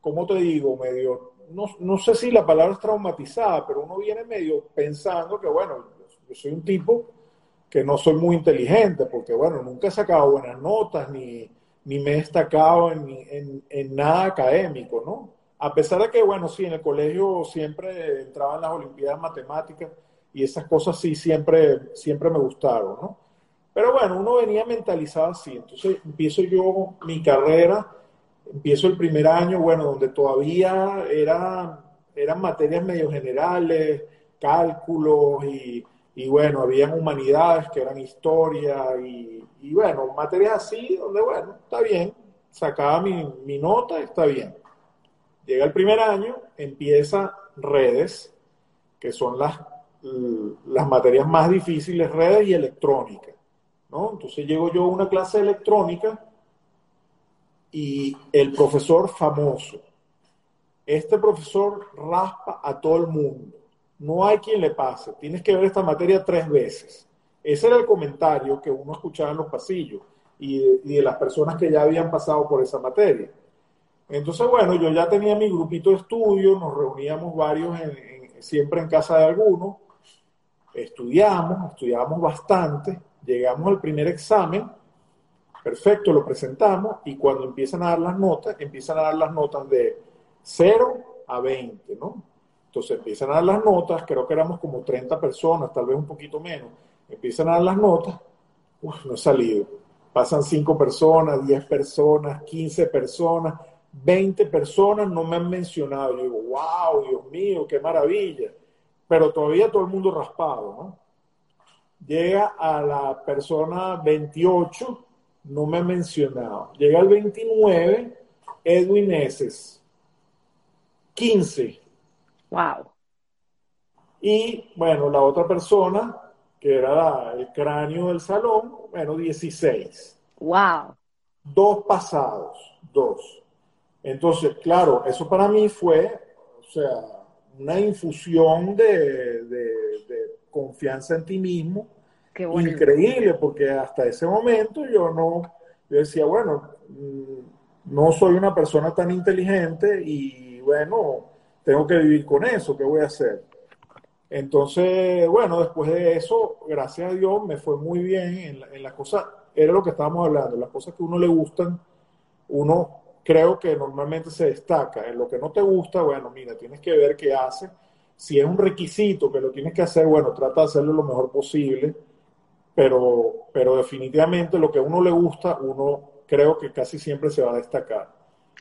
¿cómo te digo? Medio, no, sé si la palabra es traumatizada, pero uno viene medio pensando que, bueno, yo soy un tipo que no soy muy inteligente, porque, bueno, nunca he sacado buenas notas ni, ni me he destacado en, en, nada académico, ¿no? A pesar de que, bueno, sí, en el colegio siempre entraba en las Olimpiadas Matemáticas y esas cosas sí siempre, siempre me gustaron, ¿no? Pero bueno, uno venía mentalizado así. Entonces empiezo yo mi carrera, empiezo el primer año, bueno, donde todavía era, eran materias medio generales, cálculos y, y bueno, habían humanidades que eran historia y, y, bueno, materias así, donde bueno, está bien, sacaba mi, mi nota, está bien. Llega el primer año, empieza redes, que son las, las materias más difíciles, redes y electrónica. Entonces llego yo a una clase electrónica y el profesor famoso, este profesor raspa a todo el mundo, no hay quien le pase, tienes que ver esta materia tres veces. Ese era el comentario que uno escuchaba en los pasillos y de, las personas que ya habían pasado por esa materia. Entonces, bueno, yo ya tenía mi grupito de estudio, nos reuníamos varios siempre en casa de algunos, estudiamos, estudiábamos bastante, llegamos al primer examen, perfecto, lo presentamos y cuando empiezan a dar las notas, empiezan a dar las notas de 0 a 20, ¿no? Entonces empiezan a dar las notas, creo que éramos como 30 personas, tal vez un poquito menos, empiezan a dar las notas, Uf, no he salido. Pasan 5 personas, 10 personas, 15 personas, 20 personas no me han mencionado. Yo digo, wow, Dios mío, qué maravilla. Pero todavía todo el mundo raspado, ¿no? Llega a la persona 28, no me ha mencionado. Llega al 29, Edwin Eses. 15. Wow. Y bueno, la otra persona, que era el cráneo del salón, bueno, 16. Wow. Dos pasados, dos. Entonces, claro, eso para mí fue, o sea, una infusión de, de confianza en ti mismo increíble, porque hasta ese momento yo no, yo decía, bueno, mm, no soy una persona tan inteligente y bueno, tengo que vivir con eso, ¿qué voy a hacer? Entonces, bueno, después de eso, gracias a Dios, me fue muy bien en, en las cosas, era lo que estábamos hablando, las cosas que uno le gustan, uno creo que normalmente se destaca. En lo que no te gusta, bueno, mira, tienes que ver qué hace. Si es un requisito que lo tienes que hacer, bueno, trata de hacerlo lo mejor posible pero, pero definitivamente lo que a uno le gusta, uno creo que casi siempre se va a destacar.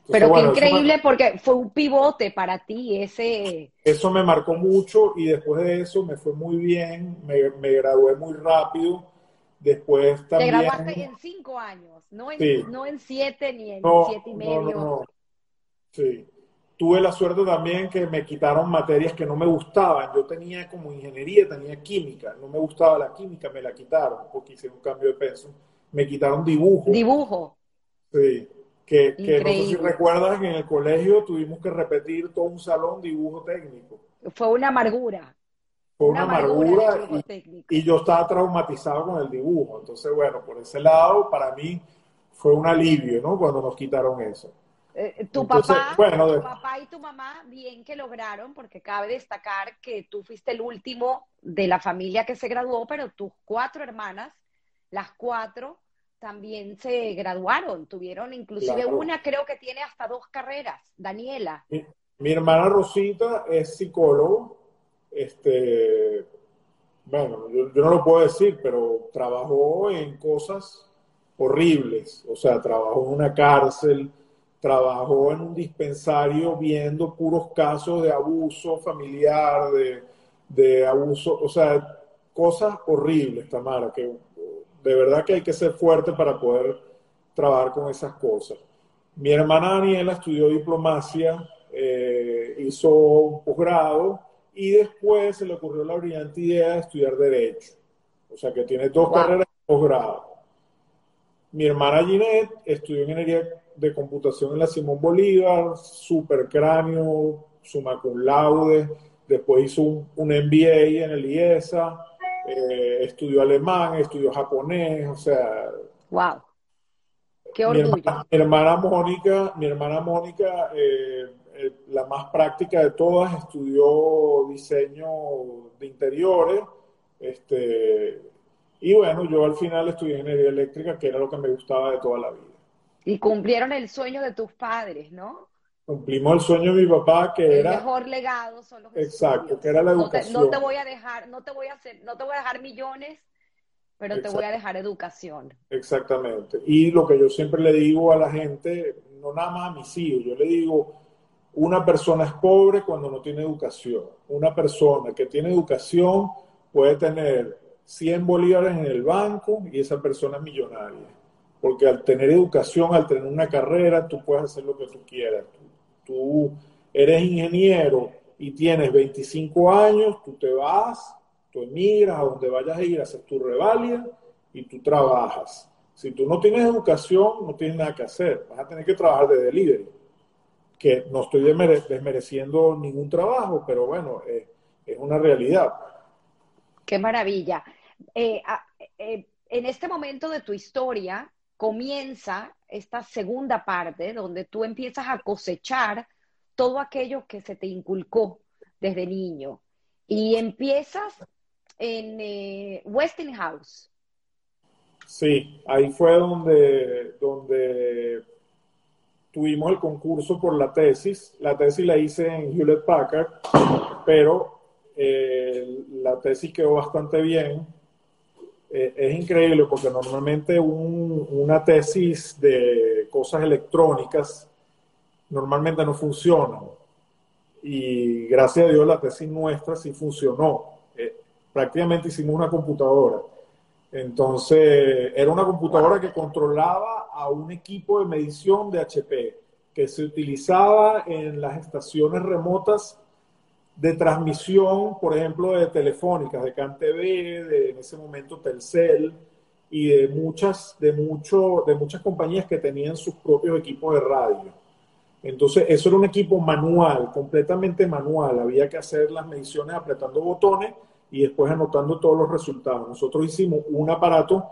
pero qué increíble porque fue un pivote para ti ese... Eso me marcó mucho y después de eso me fue muy bien, me, me gradué muy rápido. Después también... Te graduaste en cinco años, no en, no en siete ni en siete y medio. sí. Tuve la suerte también que me quitaron materias que no me gustaban. Yo tenía como ingeniería, tenía química, no me gustaba la química, me la quitaron porque hice un cambio de peso. Me quitaron dibujo. Dibujo. Sí, que, que no sé si recuerdas que en el colegio tuvimos que repetir todo un salón dibujo técnico. Fue una amargura. Fue una, amargura, y, y, yo estaba traumatizado con el dibujo. Entonces, bueno, por ese lado, para mí fue un alivio, ¿no? Cuando nos quitaron eso. Eh, tu, papá, tu papá y tu mamá bien que lograron, porque cabe destacar que tú fuiste el último de la familia que se graduó, pero tus cuatro hermanas, las cuatro, también se graduaron, tuvieron inclusive una, creo que tiene hasta dos carreras, Daniela. Mi, hermana Rosita es psicólogo, este, bueno, yo, yo no lo puedo decir, pero trabajó en cosas horribles, o sea, trabajó en una cárcel, trabajó en un dispensario viendo puros casos de abuso familiar, de, abuso, o sea, cosas horribles, Tamara, que de verdad que hay que ser fuerte para poder trabajar con esas cosas. Mi hermana Daniela estudió diplomacia, eh, hizo un posgrado y después se le ocurrió la brillante idea de estudiar derecho. O sea que tiene dos carreras de posgrado. Mi hermana Ginette estudió ingeniería de computación en la Simón Bolívar, super cráneo, summa cum laude, después hizo un, MBA en el IESA, eh, estudió alemán, estudió japonés, o sea... ¡Wow! ¡Qué orgullo! Mi hermana, Mónica, mi hermana Mónica eh, eh, la más práctica de todas, estudió diseño de interiores, este, y bueno, yo al final estudié ingeniería eléctrica, que era lo que me gustaba de toda la vida. Y cumplieron el sueño de tus padres, ¿no? Cumplimos el sueño de mi papá, que era... El mejor legado son los Exacto, que era la educación. No te, voy a dejar, no te voy a hacer, no te voy a dejar millones, pero te voy a dejar educación. Exactamente. Y lo que yo siempre le digo a la gente, no nada más a mis hijos, yo le digo, una persona es pobre cuando no tiene educación. Una persona que tiene educación puede tener 100 bolívares en el banco y esa persona es millonaria porque al tener educación, al tener una carrera, tú puedes hacer lo que tú quieras. Tú, eres ingeniero y tienes 25 años, tú te vas, tú emigras a donde vayas a ir, haces tu revalia y tú trabajas. Si tú no tienes educación, no tienes nada que hacer. Vas a tener que trabajar de delivery. Que no estoy desmereciendo ningún trabajo, pero bueno, es una realidad. Qué maravilla. Eh, eh, en este momento de tu historia, comienza esta segunda parte donde tú empiezas a cosechar todo aquello que se te inculcó desde niño. Y empiezas en eh, Westinghouse. Sí, ahí fue donde, donde tuvimos el concurso por la tesis. La tesis la hice en Hewlett Packard, pero eh, la tesis quedó bastante bien eh, es increíble porque normalmente una tesis de cosas electrónicas normalmente no funciona. Y gracias a Dios la tesis nuestra sí funcionó. Eh, prácticamente hicimos una computadora. Entonces, era una computadora que controlaba a un equipo de medición de HP que se utilizaba en las estaciones remotas de transmisión, por ejemplo, de telefónicas, de CanTV, de en ese momento Telcel y de muchas, de, mucho, de muchas compañías que tenían sus propios equipos de radio. Entonces, eso era un equipo manual, completamente manual. Había que hacer las mediciones apretando botones y después anotando todos los resultados. Nosotros hicimos un aparato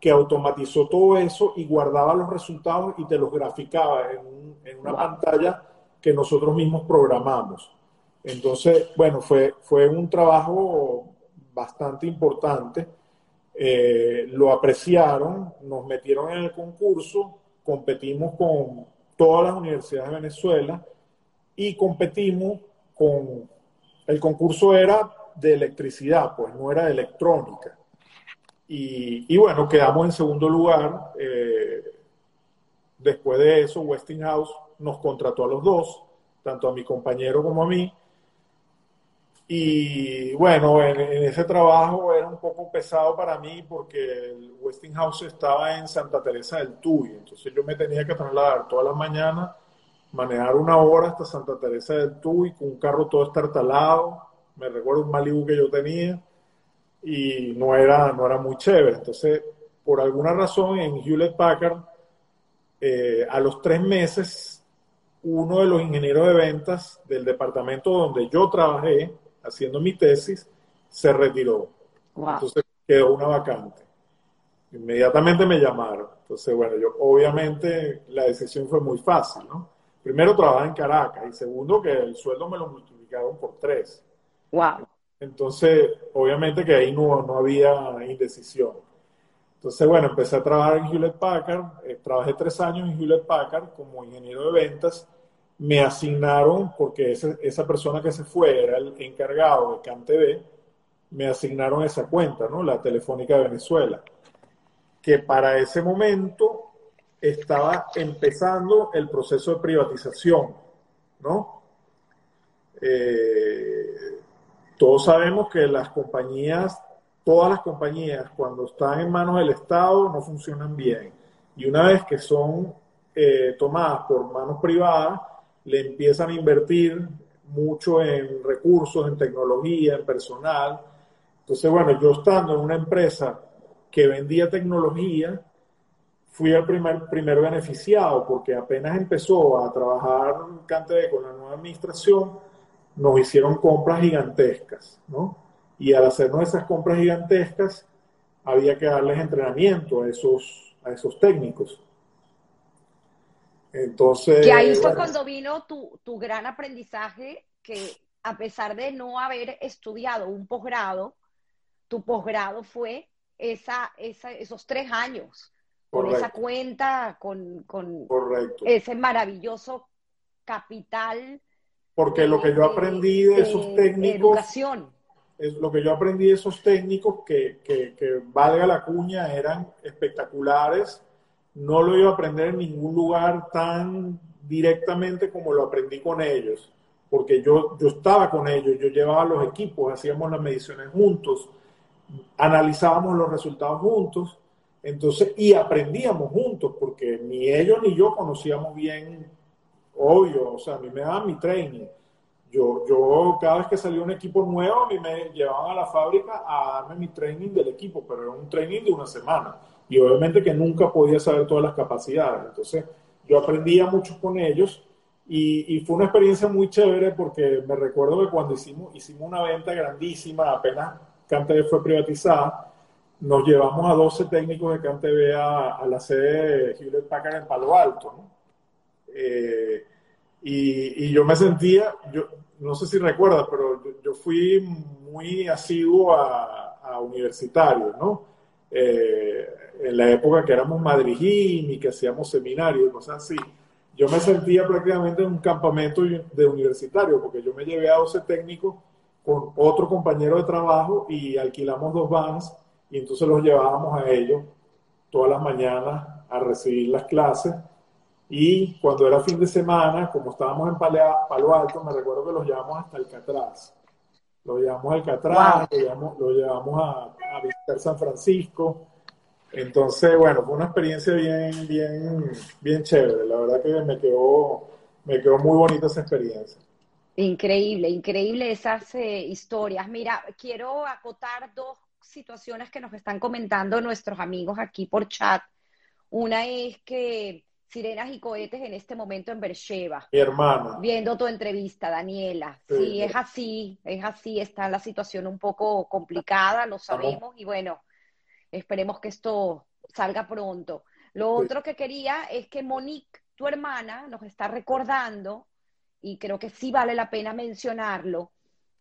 que automatizó todo eso y guardaba los resultados y te los graficaba en, en una pantalla que nosotros mismos programamos. Entonces, bueno, fue, fue un trabajo bastante importante. Eh, lo apreciaron, nos metieron en el concurso, competimos con todas las universidades de Venezuela y competimos con, el concurso era de electricidad, pues no era de electrónica. Y, bueno, quedamos en segundo lugar. Eh, después de eso, Westinghouse nos contrató a los dos, tanto a mi compañero como a mí, y bueno, en, ese trabajo era un poco pesado para mí porque el Westinghouse estaba en Santa Teresa del Tuy, entonces yo me tenía que trasladar todas las mañanas manejar una hora hasta Santa Teresa del Tuy con un carro todo estartalado. Me recuerdo un Malibu que yo tenía y no era, no era muy chévere. Entonces, por alguna razón, en Hewlett Packard, eh, a los tres meses, uno de los ingenieros de ventas del departamento donde yo trabajé haciendo mi tesis se retiró. Entonces quedó una vacante. Inmediatamente me llamaron. Entonces, bueno, yo obviamente la decisión fue muy fácil, ¿no? Primero trabajaba en Caracas y segundo que el sueldo me lo multiplicaron por tres. Wow. Entonces, obviamente que ahí no, no había indecisión. Entonces, bueno, empecé a trabajar en Hewlett Packard, eh, trabajé tres años en Hewlett Packard como ingeniero de ventas, me asignaron, porque esa persona que se fue era el encargado de CanTV, me asignaron esa cuenta, ¿no? La Telefónica de Venezuela, que para ese momento estaba empezando el proceso de privatización, ¿no? Eh, todos sabemos que las compañías, todas las compañías, cuando están en manos del Estado, no funcionan bien. Y una vez que son eh, tomadas por manos privadas, le empiezan a invertir mucho en recursos, en tecnología, en personal. Entonces, bueno, yo estando en una empresa que vendía tecnología, fui el primer, primer beneficiado porque apenas empezó a trabajar CanTV con la nueva administración, nos hicieron compras gigantescas, ¿no? Y al hacernos esas compras gigantescas, había que darles entrenamiento a esos, a esos técnicos. Entonces... Que ahí fue cuando vino tu, tu gran aprendizaje, que a pesar de no haber estudiado un posgrado, tu posgrado fue esa, esa, esos tres años con esa cuenta, con, con ese maravilloso capital. Porque lo que yo aprendí de, esos técnicos. Educación. Es lo que yo aprendí de esos técnicos que, que, que, valga la cuña, eran espectaculares. No lo iba a aprender en ningún lugar tan directamente como lo aprendí con ellos. Porque yo, yo estaba con ellos, yo llevaba los equipos, hacíamos las mediciones juntos, analizábamos los resultados juntos entonces, y aprendíamos juntos, porque ni ellos ni yo conocíamos bien, obvio, o sea, a mí me daban mi training. Yo, yo, cada vez que salía un equipo nuevo, a mí me llevaban a la fábrica a darme mi training del equipo, pero era un training de una semana. Y obviamente que nunca podía saber todas las capacidades. Entonces, yo aprendía mucho con ellos y, y, fue una experiencia muy chévere porque me recuerdo que cuando hicimos, hicimos una venta grandísima, apenas Cante fue privatizada, nos llevamos a 12 técnicos de CanTV a, a la sede de Hewlett Packard en Palo Alto. ¿no? Eh, y, y, yo me sentía, yo no sé si recuerdas, pero yo, fui muy asiduo a, a universitarios, ¿no? Eh, en la época que éramos madrijín y que hacíamos seminarios y cosas así. Yo me sentía prácticamente en un campamento de universitario, porque yo me llevé a 12 técnicos con otro compañero de trabajo y alquilamos dos vans y entonces los llevábamos a ellos todas las mañanas a recibir las clases y cuando era fin de semana, como estábamos en Palo Alto, me recuerdo que los llevamos hasta Alcatraz. Los llevamos a Alcatraz, lo, llevamos, a, visitar San Francisco. Entonces, bueno, fue una experiencia bien, bien, bien chévere. La verdad que me quedó, me quedó muy bonita esa experiencia. Increíble, increíble esas eh, historias. Mira, quiero acotar dos situaciones que nos están comentando nuestros amigos aquí por chat. Una es que sirenas y cohetes en este momento en Bercheva. Mi hermana. Viendo tu entrevista, Daniela. Sí. es así, es así, está la situación un poco complicada, lo sabemos, y bueno, esperemos que esto salga pronto. Lo otro que quería es que Monique, tu hermana, nos está recordando, y creo que sí vale la pena mencionarlo,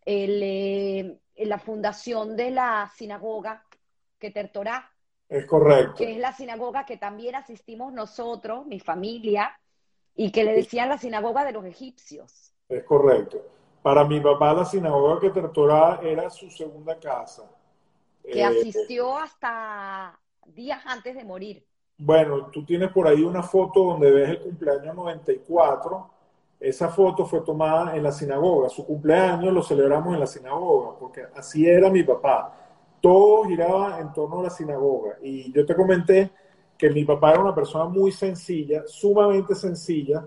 el, eh, la fundación de la sinagoga Keter Es correcto. Que es la sinagoga que también asistimos nosotros, mi familia, y que le decían la sinagoga de los egipcios. Es correcto. Para mi papá la sinagoga Keter era su segunda casa. Que eh, asistió hasta días antes de morir. Bueno, tú tienes por ahí una foto donde ves el cumpleaños 94 esa foto fue tomada en la sinagoga. Su cumpleaños lo celebramos en la sinagoga, porque así era mi papá. Todo giraba en torno a la sinagoga. Y yo te comenté que mi papá era una persona muy sencilla, sumamente sencilla,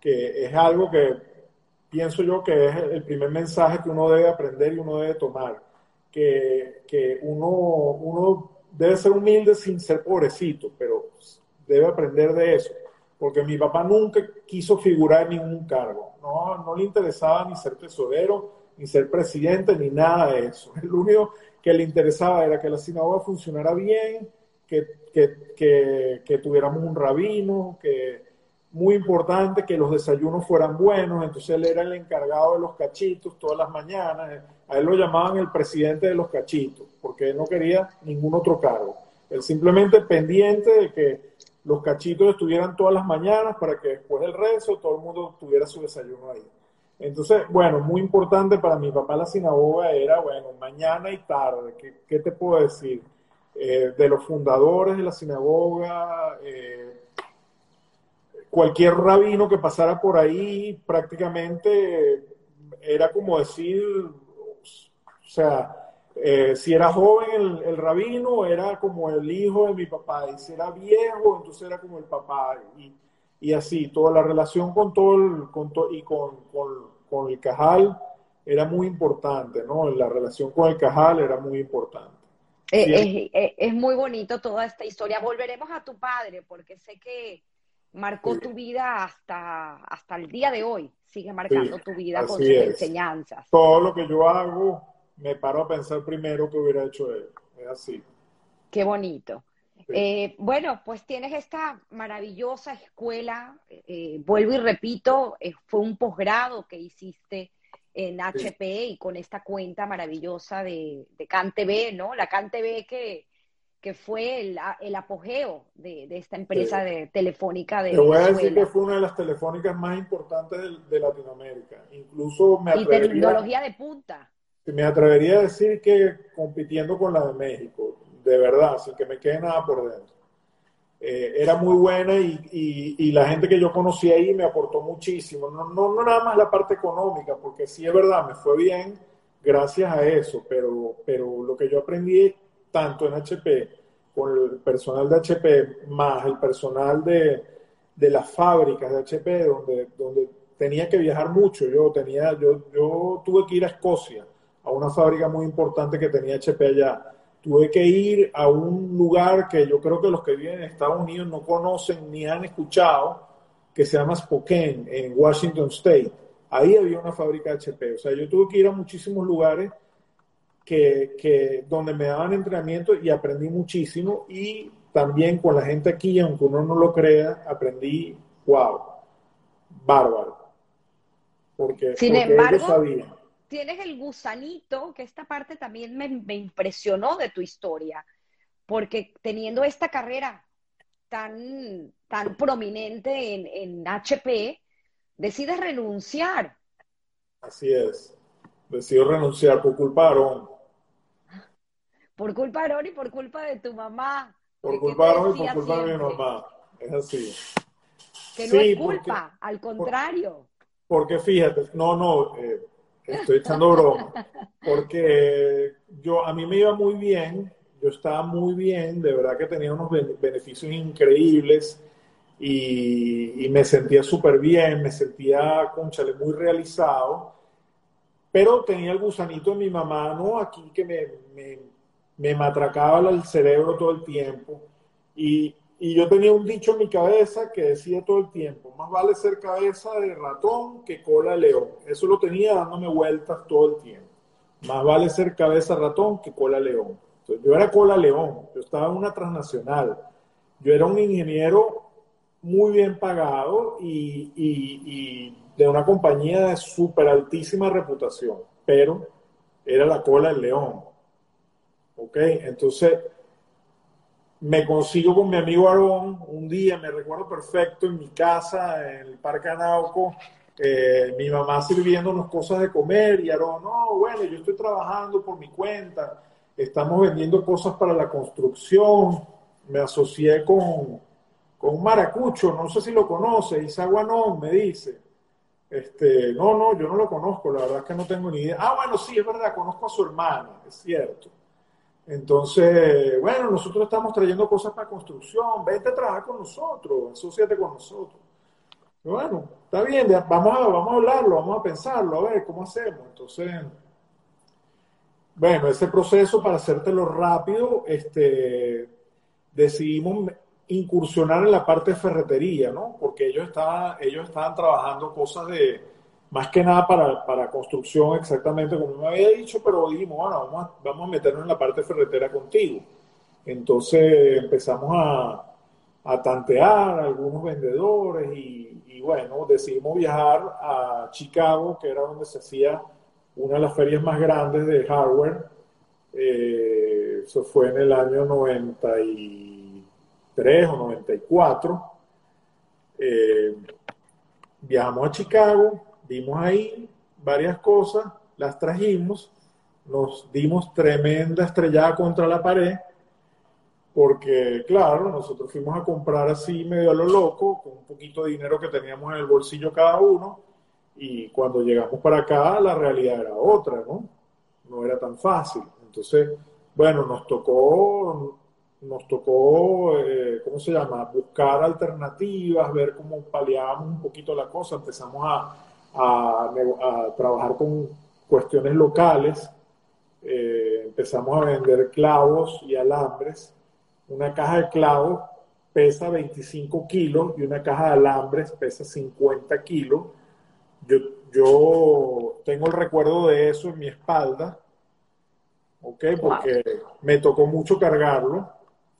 que es algo que pienso yo que es el primer mensaje que uno debe aprender y uno debe tomar, que, que uno, uno debe ser humilde sin ser pobrecito, pero debe aprender de eso, porque mi papá nunca quiso figurar en ningún cargo, no, no le interesaba ni ser tesorero, ni ser presidente, ni nada de eso. Lo único que le interesaba era que la sinagoga funcionara bien, que, que, que, que tuviéramos un rabino, que muy importante que los desayunos fueran buenos, entonces él era el encargado de los cachitos todas las mañanas, a él lo llamaban el presidente de los cachitos, porque él no quería ningún otro cargo, él simplemente pendiente de que los cachitos estuvieran todas las mañanas para que después del rezo todo el mundo tuviera su desayuno ahí. Entonces, bueno, muy importante para mi papá la sinagoga era, bueno, mañana y tarde, ¿qué, te puedo decir? Eh, de los fundadores de la sinagoga, eh, cualquier rabino que pasara por ahí prácticamente era como decir, o sea, eh, si era joven el, rabino, era como el hijo de mi papá, y si era viejo, entonces era como el papá, y, y así, toda la relación con todo el, con y con, con, el cajal era muy importante, ¿no? La relación con el cajal era muy importante. Eh, es, es, muy bonito toda esta historia. Volveremos a tu padre, porque sé que marcó tu vida hasta, hasta el día de hoy, sigue marcando tu vida con sus enseñanzas. Todo lo que yo hago, me paro a pensar primero que hubiera hecho él. Es así. Qué bonito. Eh, bueno, pues tienes esta maravillosa escuela, eh, vuelvo y repito, eh, fue un posgrado que hiciste en HP y con esta cuenta maravillosa de, de CanTV, ¿no? La CanTV que, que fue el, el apogeo de, de, esta empresa de telefónica de Te voy a decir que fue una de las telefónicas más importantes de, Latinoamérica. Incluso me atrevería... Y tecnología de punta. Me atrevería a decir que compitiendo con la de México, de verdad, sin que me quede nada por dentro. Eh, era muy buena y, y, y, la gente que yo conocí ahí me aportó muchísimo. No, no, no nada más la parte económica, porque sí es verdad, me fue bien gracias a eso, pero, pero lo que yo aprendí tanto en HP, con el personal de HP, más el personal de, de las fábricas de HP, donde, donde tenía que viajar mucho. Yo, tenía, yo, yo tuve que ir a Escocia, a una fábrica muy importante que tenía HP allá. Tuve que ir a un lugar que yo creo que los que viven en Estados Unidos no conocen ni han escuchado, que se llama Spokane, en Washington State. Ahí había una fábrica de HP. O sea, yo tuve que ir a muchísimos lugares que, donde me daban entrenamiento y aprendí muchísimo y también con la gente aquí, aunque uno no lo crea, aprendí, wow, bárbaro. Porque, Sin embargo, tienes el gusanito, que esta parte también me, me, impresionó de tu historia, porque teniendo esta carrera tan, tan prominente en, en HP, decides renunciar. Así es, decido renunciar por culpa de por culpa de Aaron y por culpa de tu mamá. Por culpa de Aaron y por culpa de mi mamá. Es así. Que no es culpa, al contrario. porque fíjate, no, no, eh, estoy echando broma. Porque yo, a mí me iba muy bien, yo estaba muy bien, de verdad que tenía unos beneficios increíbles y, y me sentía súper bien, me sentía, conchale, muy realizado. Pero tenía el gusanito de mi mamá, ¿no? Aquí que me, me me matracaba el cerebro todo el tiempo. Y, y, yo tenía un dicho en mi cabeza que decía todo el tiempo, más vale ser cabeza de ratón que cola de león. Eso lo tenía dándome vueltas todo el tiempo. Más vale ser cabeza de ratón que cola de león. Entonces, yo era cola león, yo estaba en una transnacional. Yo era un ingeniero muy bien pagado y, y, y de una compañía de súper altísima reputación, pero era la cola del león. ¿Ok? Entonces, me consigo con mi amigo Aarón un día, me recuerdo perfecto, en mi casa, en el Parque Anauco, eh, mi mamá sirviéndonos cosas de comer y Aarón, no, bueno, yo estoy trabajando por mi cuenta, estamos vendiendo cosas para la construcción, me asocié con, con un maracucho, no sé si lo conoce, Isaguanón, me dice. Este, no, no, yo no lo conozco, la verdad es que no tengo ni idea. Ah, bueno, sí, es verdad, conozco a su hermana, es cierto. Entonces, bueno, nosotros estamos trayendo cosas para construcción, vete a trabajar con nosotros, asociate con nosotros. Bueno, está bien, vamos a, vamos a hablarlo, vamos a pensarlo, a ver cómo hacemos. Entonces, bueno, ese proceso, para hacértelo rápido, este, decidimos incursionar en la parte de ferretería, ¿no? Porque ellos estaban, ellos estaban trabajando cosas de, más que nada para, construcción exactamente como me había dicho, pero dijimos, bueno, vamos a, vamos a meternos en la parte ferretera contigo. Entonces empezamos a, a tantear a algunos vendedores y, y, bueno, decidimos viajar a Chicago, que era donde se hacía una de las ferias más grandes de hardware. Eh, eso fue en el año 93 o 94. Eh, viajamos a Chicago, vimos ahí varias cosas, las trajimos, nos dimos tremenda estrellada contra la pared, porque claro, nosotros fuimos a comprar así medio a lo loco, con un poquito de dinero que teníamos en el bolsillo cada uno, y cuando llegamos para acá, la realidad era otra, ¿no? No era tan fácil. Entonces, bueno, nos tocó, nos tocó, eh, ¿cómo se llama? Buscar alternativas, ver cómo paliábamos un poquito la cosa. Empezamos a, a, trabajar con cuestiones locales. Eh, empezamos a vender clavos y alambres. Una caja de clavos pesa 25 kilos y una caja de alambres pesa 50 kilos yo, yo tengo el recuerdo de eso en mi espalda, ¿ok? Porque me tocó mucho cargarlo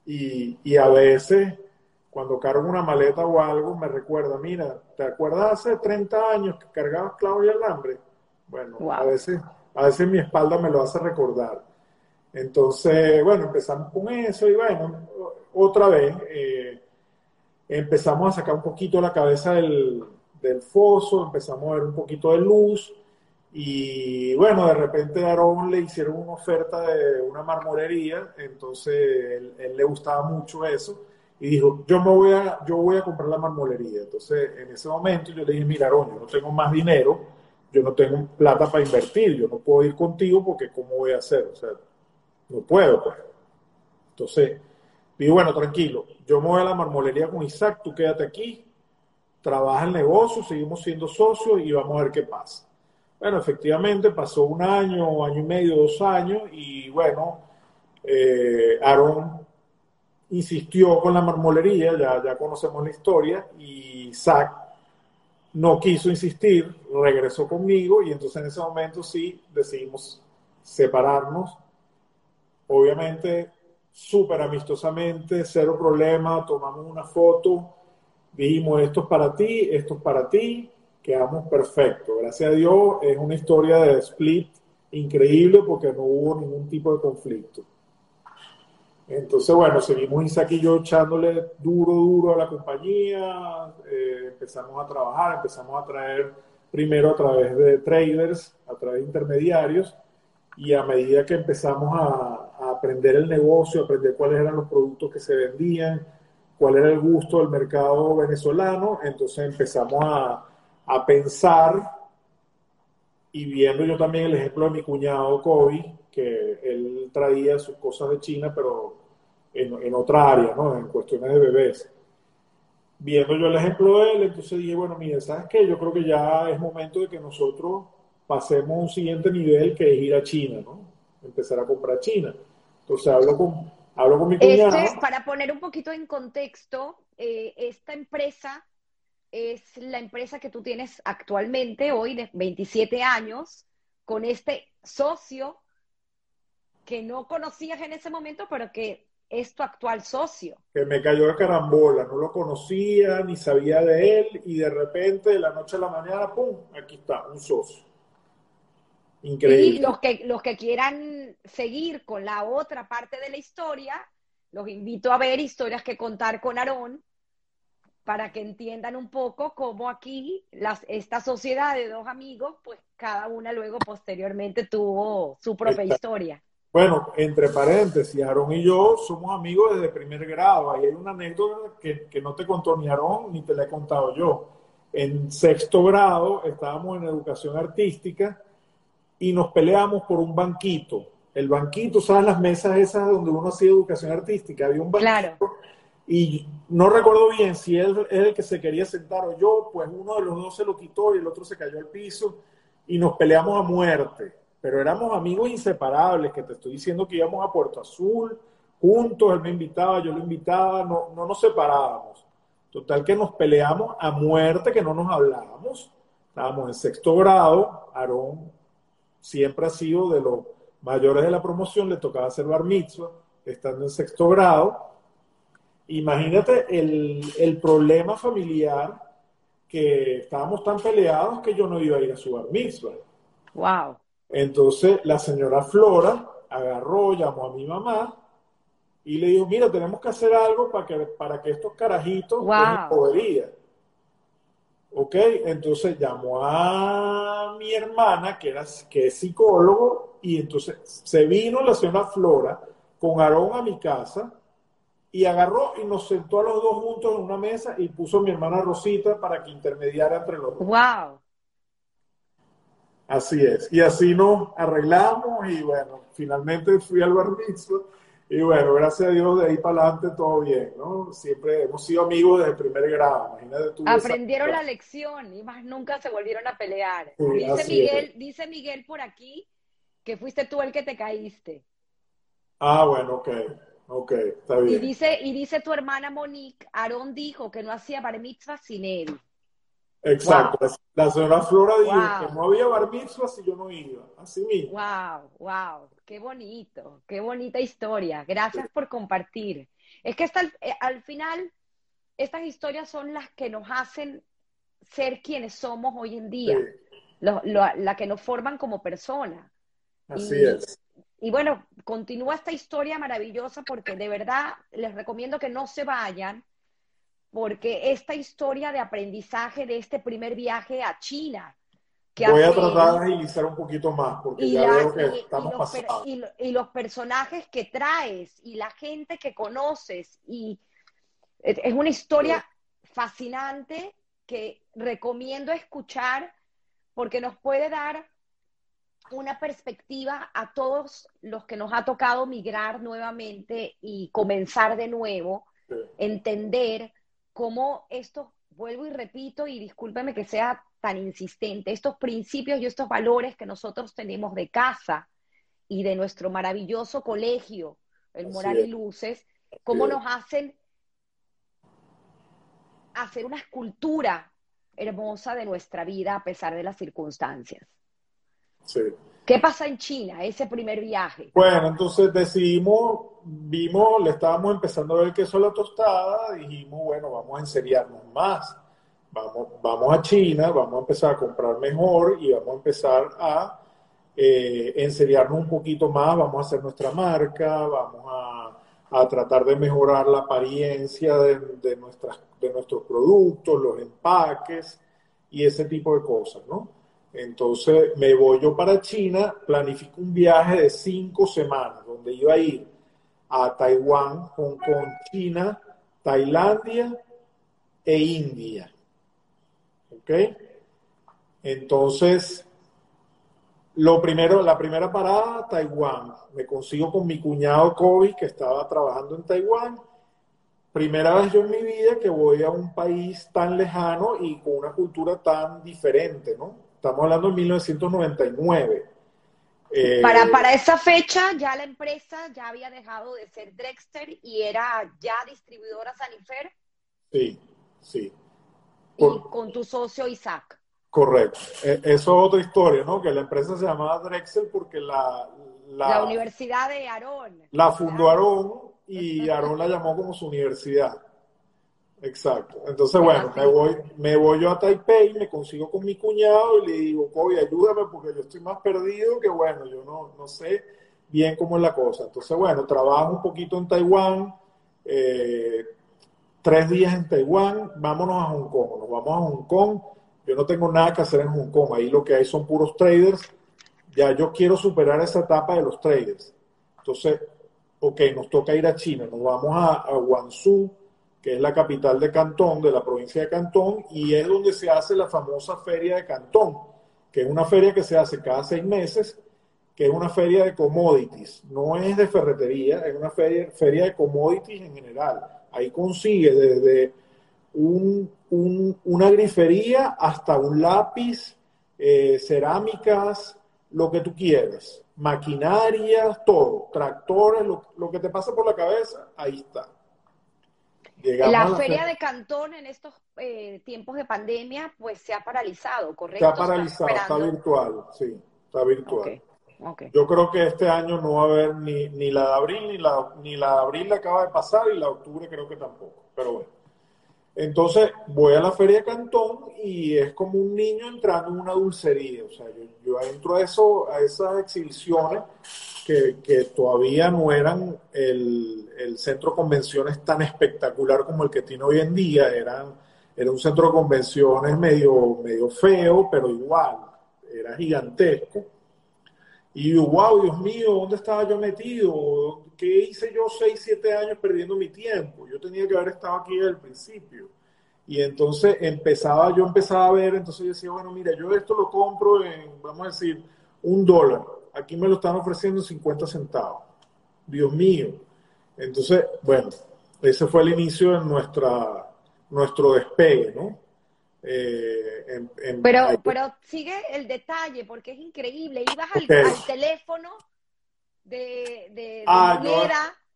y, y, a veces cuando cargo una maleta o algo me recuerda, mira, ¿te acuerdas hace 30 años que cargabas clavos y alambre? Bueno, a, veces, a veces mi espalda me lo hace recordar. Entonces, bueno, empezamos con eso y bueno, otra vez eh, empezamos a sacar un poquito la cabeza del, del foso, empezamos a ver un poquito de luz y bueno, de repente a Aarón le hicieron una oferta de una marmolería, entonces él, le gustaba mucho eso y dijo, yo me voy a, yo voy a comprar la marmolería. Entonces en ese momento yo le dije, mira Aarón, yo no tengo más dinero, yo no tengo plata para invertir, yo no puedo ir contigo porque ¿cómo voy a hacer? O sea, no puedo. Pues. Entonces, dije, bueno, tranquilo, yo me voy a la marmolería con Isaac, tú quédate aquí, trabaja el negocio, seguimos siendo socios y vamos a ver qué pasa. Bueno, efectivamente pasó un año, año y medio, dos años y bueno, eh, Aaron insistió con la marmolería, ya, ya conocemos la historia, y Zach no quiso insistir, regresó conmigo y entonces en ese momento sí decidimos separarnos. Obviamente, súper amistosamente, cero problema, tomamos una foto dijimos, esto es para ti, esto es para ti, quedamos perfectos. Gracias a Dios es una historia de split increíble porque no hubo ningún tipo de conflicto. Entonces, bueno, seguimos Isaac y yo echándole duro, duro a la compañía, eh, empezamos a trabajar, empezamos a traer primero a través de traders, a través de intermediarios, y a medida que empezamos a, a aprender el negocio, a aprender cuáles eran los productos que se vendían, cuál era el gusto del mercado venezolano, entonces empezamos a, a pensar y viendo yo también el ejemplo de mi cuñado Kobe, que él traía sus cosas de China, pero en, en, otra área, ¿no? En cuestiones de bebés. Viendo yo el ejemplo de él, entonces dije, bueno, mire, ¿sabes qué? Yo creo que ya es momento de que nosotros pasemos a un siguiente nivel que es ir a China, ¿no? Empezar a comprar China. Entonces hablo con, Hablo con mi cuñado. Este, para poner un poquito en contexto, eh, esta empresa es la empresa que tú tienes actualmente, hoy de 27 años, con este socio que no conocías en ese momento, pero que es tu actual socio. Que me cayó de carambola, no lo conocía, ni sabía de él, y de repente, de la noche a la mañana, ¡pum! Aquí está, un socio. Y los que, los que quieran seguir con la otra parte de la historia, los invito a ver historias que contar con Aarón para que entiendan un poco cómo aquí las, esta sociedad de dos amigos, pues cada una luego posteriormente tuvo su propia historia. Bueno, entre paréntesis, Aarón y yo somos amigos desde primer grado. Ahí hay una anécdota que, que no te contó ni Aarón ni te la he contado yo. En sexto grado estábamos en educación artística y nos peleamos por un banquito. El banquito, ¿sabes las mesas esas donde uno hacía educación artística? Había un banquito y no recuerdo bien si él es el que se quería sentar o yo, pues uno de los dos se lo quitó y el otro se cayó al piso y nos peleamos a muerte. Pero éramos amigos inseparables, que te estoy diciendo que íbamos a Puerto Azul juntos, él me invitaba, yo lo invitaba, no, no nos separábamos. Total que nos peleamos a muerte, que no nos hablábamos. Estábamos en sexto grado, Aarón siempre ha sido de los mayores de la promoción, le tocaba hacer bar mitzvah, estando en sexto grado Imagínate el, problema familiar que estábamos tan peleados que yo no iba a ir a su bar mitzvah. Wow. Entonces la señora Flora agarró, llamó a mi mamá y le dijo, mira, tenemos que hacer algo para que, para que estos carajitos wow. podería. ¿Ok? Entonces llamó a mi hermana, que, era, que es psicólogo, y entonces se vino la señora Flora con Aarón a mi casa y agarró y nos sentó a los dos juntos en una mesa y puso a mi hermana Rosita para que intermediara entre los dos. ¡Wow! Así es. Y así nos arreglamos y bueno, finalmente fui al bar y bueno, gracias a Dios de ahí para adelante todo bien, ¿no? Siempre hemos sido amigos desde el primer grado, imagínate tú. Aprendieron la lección y más nunca se volvieron a pelear. dice, Miguel, dice Miguel por aquí que fuiste tú el que te caíste. Ah, bueno, ok. Ok, está bien. Y dice, y dice tu hermana Monique, Aarón dijo que no hacía bar mitzvah sin él. Exacto. La señora Flora dijo que no había bar si yo no iba. Así mismo. Wow, wow. Qué bonito, qué bonita historia. Gracias por compartir. Es que hasta eh, al final, estas historias son las que nos hacen ser quienes somos hoy en día, la que nos forman como persona. Así es y bueno, continúa esta historia maravillosa porque de verdad les recomiendo que no se vayan, porque esta historia de aprendizaje de este primer viaje a China. Que Voy a tratar de agilizar un poquito más, porque ya veo que estamos y pasando. Y, los personajes que traes y la gente que conoces. Y es una historia fascinante que recomiendo escuchar porque nos puede dar una perspectiva a todos los que nos ha tocado migrar nuevamente y comenzar de nuevo, entender cómo estos, vuelvo y repito, y discúlpeme que sea tan insistente, estos principios y estos valores que nosotros tenemos de casa y de nuestro maravilloso colegio, el Moral y Luces, cómo nos hacen hacer una escultura hermosa de nuestra vida a pesar de las circunstancias. ¿Qué pasa en China, ese primer viaje? Bueno, entonces decidimos, vimos, le estábamos empezando a ver el queso a la tostada, dijimos, bueno, vamos a enseriarnos más. Vamos, vamos a China, vamos a empezar a comprar mejor y vamos a empezar a eh, enseriarnos un poquito más, vamos a hacer nuestra marca, vamos a, a tratar de mejorar la apariencia de, de, nuestras, de nuestros productos, los empaques y ese tipo de cosas, ¿no? Entonces me voy yo para China, planifico un viaje de cinco semanas, donde iba a ir a Taiwán, Hong Kong, China, Tailandia e India. ¿Ok? Entonces, lo primero, la primera parada, Taiwán. Me consigo con mi cuñado Kobe, que estaba trabajando en Taiwán. Primera vez yo en mi vida que voy a un país tan lejano y con una cultura tan diferente, ¿no? Estamos hablando de 1999. Eh, para, para esa fecha ya la empresa ya había dejado de ser Drexter y era ya distribuidora Sanifer. Sí, sí. y con tu socio Isaac. Correcto. E, eso es otra historia, ¿no? Que la empresa se llamaba Drexel porque la... La, Universidad de Aarón. La fundó Aarón y Aarón la llamó como su universidad. Exacto. Entonces, bueno, me voy, me voy yo a Taipei, me consigo con mi cuñado y le digo, Kobe, ayúdame porque yo estoy más perdido que, bueno, yo no, no sé bien cómo es la cosa. Entonces, bueno, trabajo un poquito en Taiwán, eh, tres días en Taiwán, vámonos a Hong Kong, nos vamos a Hong Kong. Yo no tengo nada que hacer en Hong Kong, ahí lo que hay son puros traders. Ya yo quiero superar esa etapa de los traders. Entonces, ok, nos toca ir a China, nos vamos a, a Guangzhou que es la capital de Cantón, de la provincia de Cantón, y es donde se hace la famosa feria de Cantón, que es una feria que se hace cada seis meses, que es una feria de commodities, no es de ferretería, es una feria, feria de commodities en general, Ahí consigue desde una grifería hasta un lápiz, eh, cerámicas, lo que tú quieras, maquinarias, todo, tractores, lo, que te pasa por la cabeza, ahí está. La feria de Cantón en estos eh, tiempos de pandemia, pues se ha paralizado, ¿correcto? Se ha paralizado, está virtual, sí, está virtual. Yo creo que este año no va a haber ni, ni la de abril, ni la, ni la de abril acaba de pasar, y la de octubre creo que tampoco, pero bueno. Entonces voy a la feria de Cantón y es como un niño entrando en una dulcería. O sea, yo, entro a, eso, a esas exhibiciones que, que todavía no eran el, el, centro de convenciones tan espectacular como el que tiene hoy en día. Eran, era un centro de convenciones medio, medio feo, pero igual, era gigantesco. Y wow, Dios mío, ¿dónde estaba yo metido? ¿Qué hice yo seis, siete años perdiendo mi tiempo? Yo tenía que haber estado aquí desde el principio. Y entonces empezaba, yo empezaba a ver, entonces yo decía, bueno, mira, yo esto lo compro en, vamos a decir, un dólar. Aquí me lo están ofreciendo 50 centavos. Dios mío. Entonces, bueno, ese fue el inicio de nuestra, nuestro despegue, ¿no? Eh, pero, pero sigue el detalle, porque es increíble. Ibas al, teléfono de, de, ah,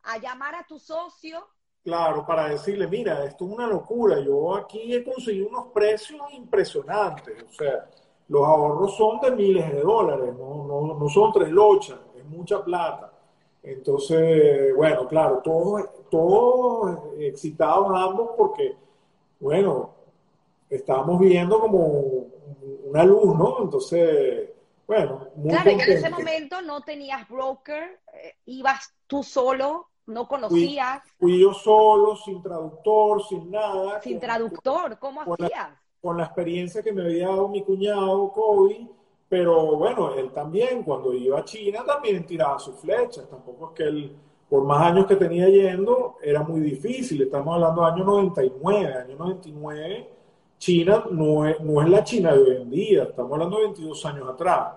a llamar a tu socio. Claro, para decirle, mira, esto es una locura. Yo aquí he conseguido unos precios impresionantes. O sea, los ahorros son de miles de dólares, no, no, no son tres lochas, es mucha plata. Entonces, bueno, claro, todos, todos excitados ambos porque, bueno, estábamos viendo como una luz, ¿no? Entonces, bueno, muy Claro, en ese momento no tenías broker, eh, ibas tú solo, no conocías. Fui, yo solo, sin traductor, sin nada. Sin traductor, ¿cómo hacías? con la experiencia que me había dado mi cuñado, Kobe, pero bueno, él también, cuando iba a China, también tiraba sus flechas. Tampoco es que él, por más años que tenía yendo, era muy difícil. Estamos hablando de año 99, año 99 China no es, no es la China de hoy en día, estamos hablando de 22 años atrás.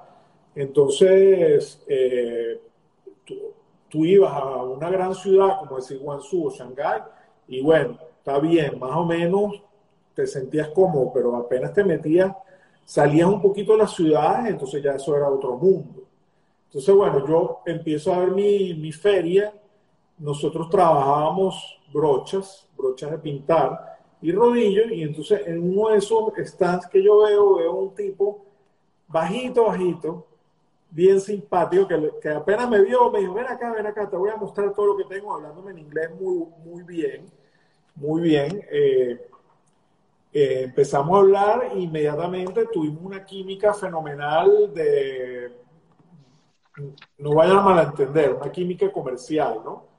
Entonces, eh, tú, ibas a una gran ciudad, como decir Guangzhou o Shanghái, y bueno, está bien, más o menos te sentías cómodo, pero apenas te metías, salías un poquito de las ciudades, entonces ya eso era otro mundo. Entonces, bueno, yo empiezo a ver mi, mi feria, nosotros trabajábamos brochas, brochas de pintar, y rodillo, y entonces en uno de esos stands que yo veo, veo un tipo bajito, bajito, bien simpático, que, que, apenas me vio, me dijo, ven acá, ven acá, te voy a mostrar todo lo que tengo, hablándome en inglés muy, muy bien, muy bien. Eh, eh, empezamos a hablar e inmediatamente tuvimos una química fenomenal de, no vayan a malentender, una química comercial, ¿no?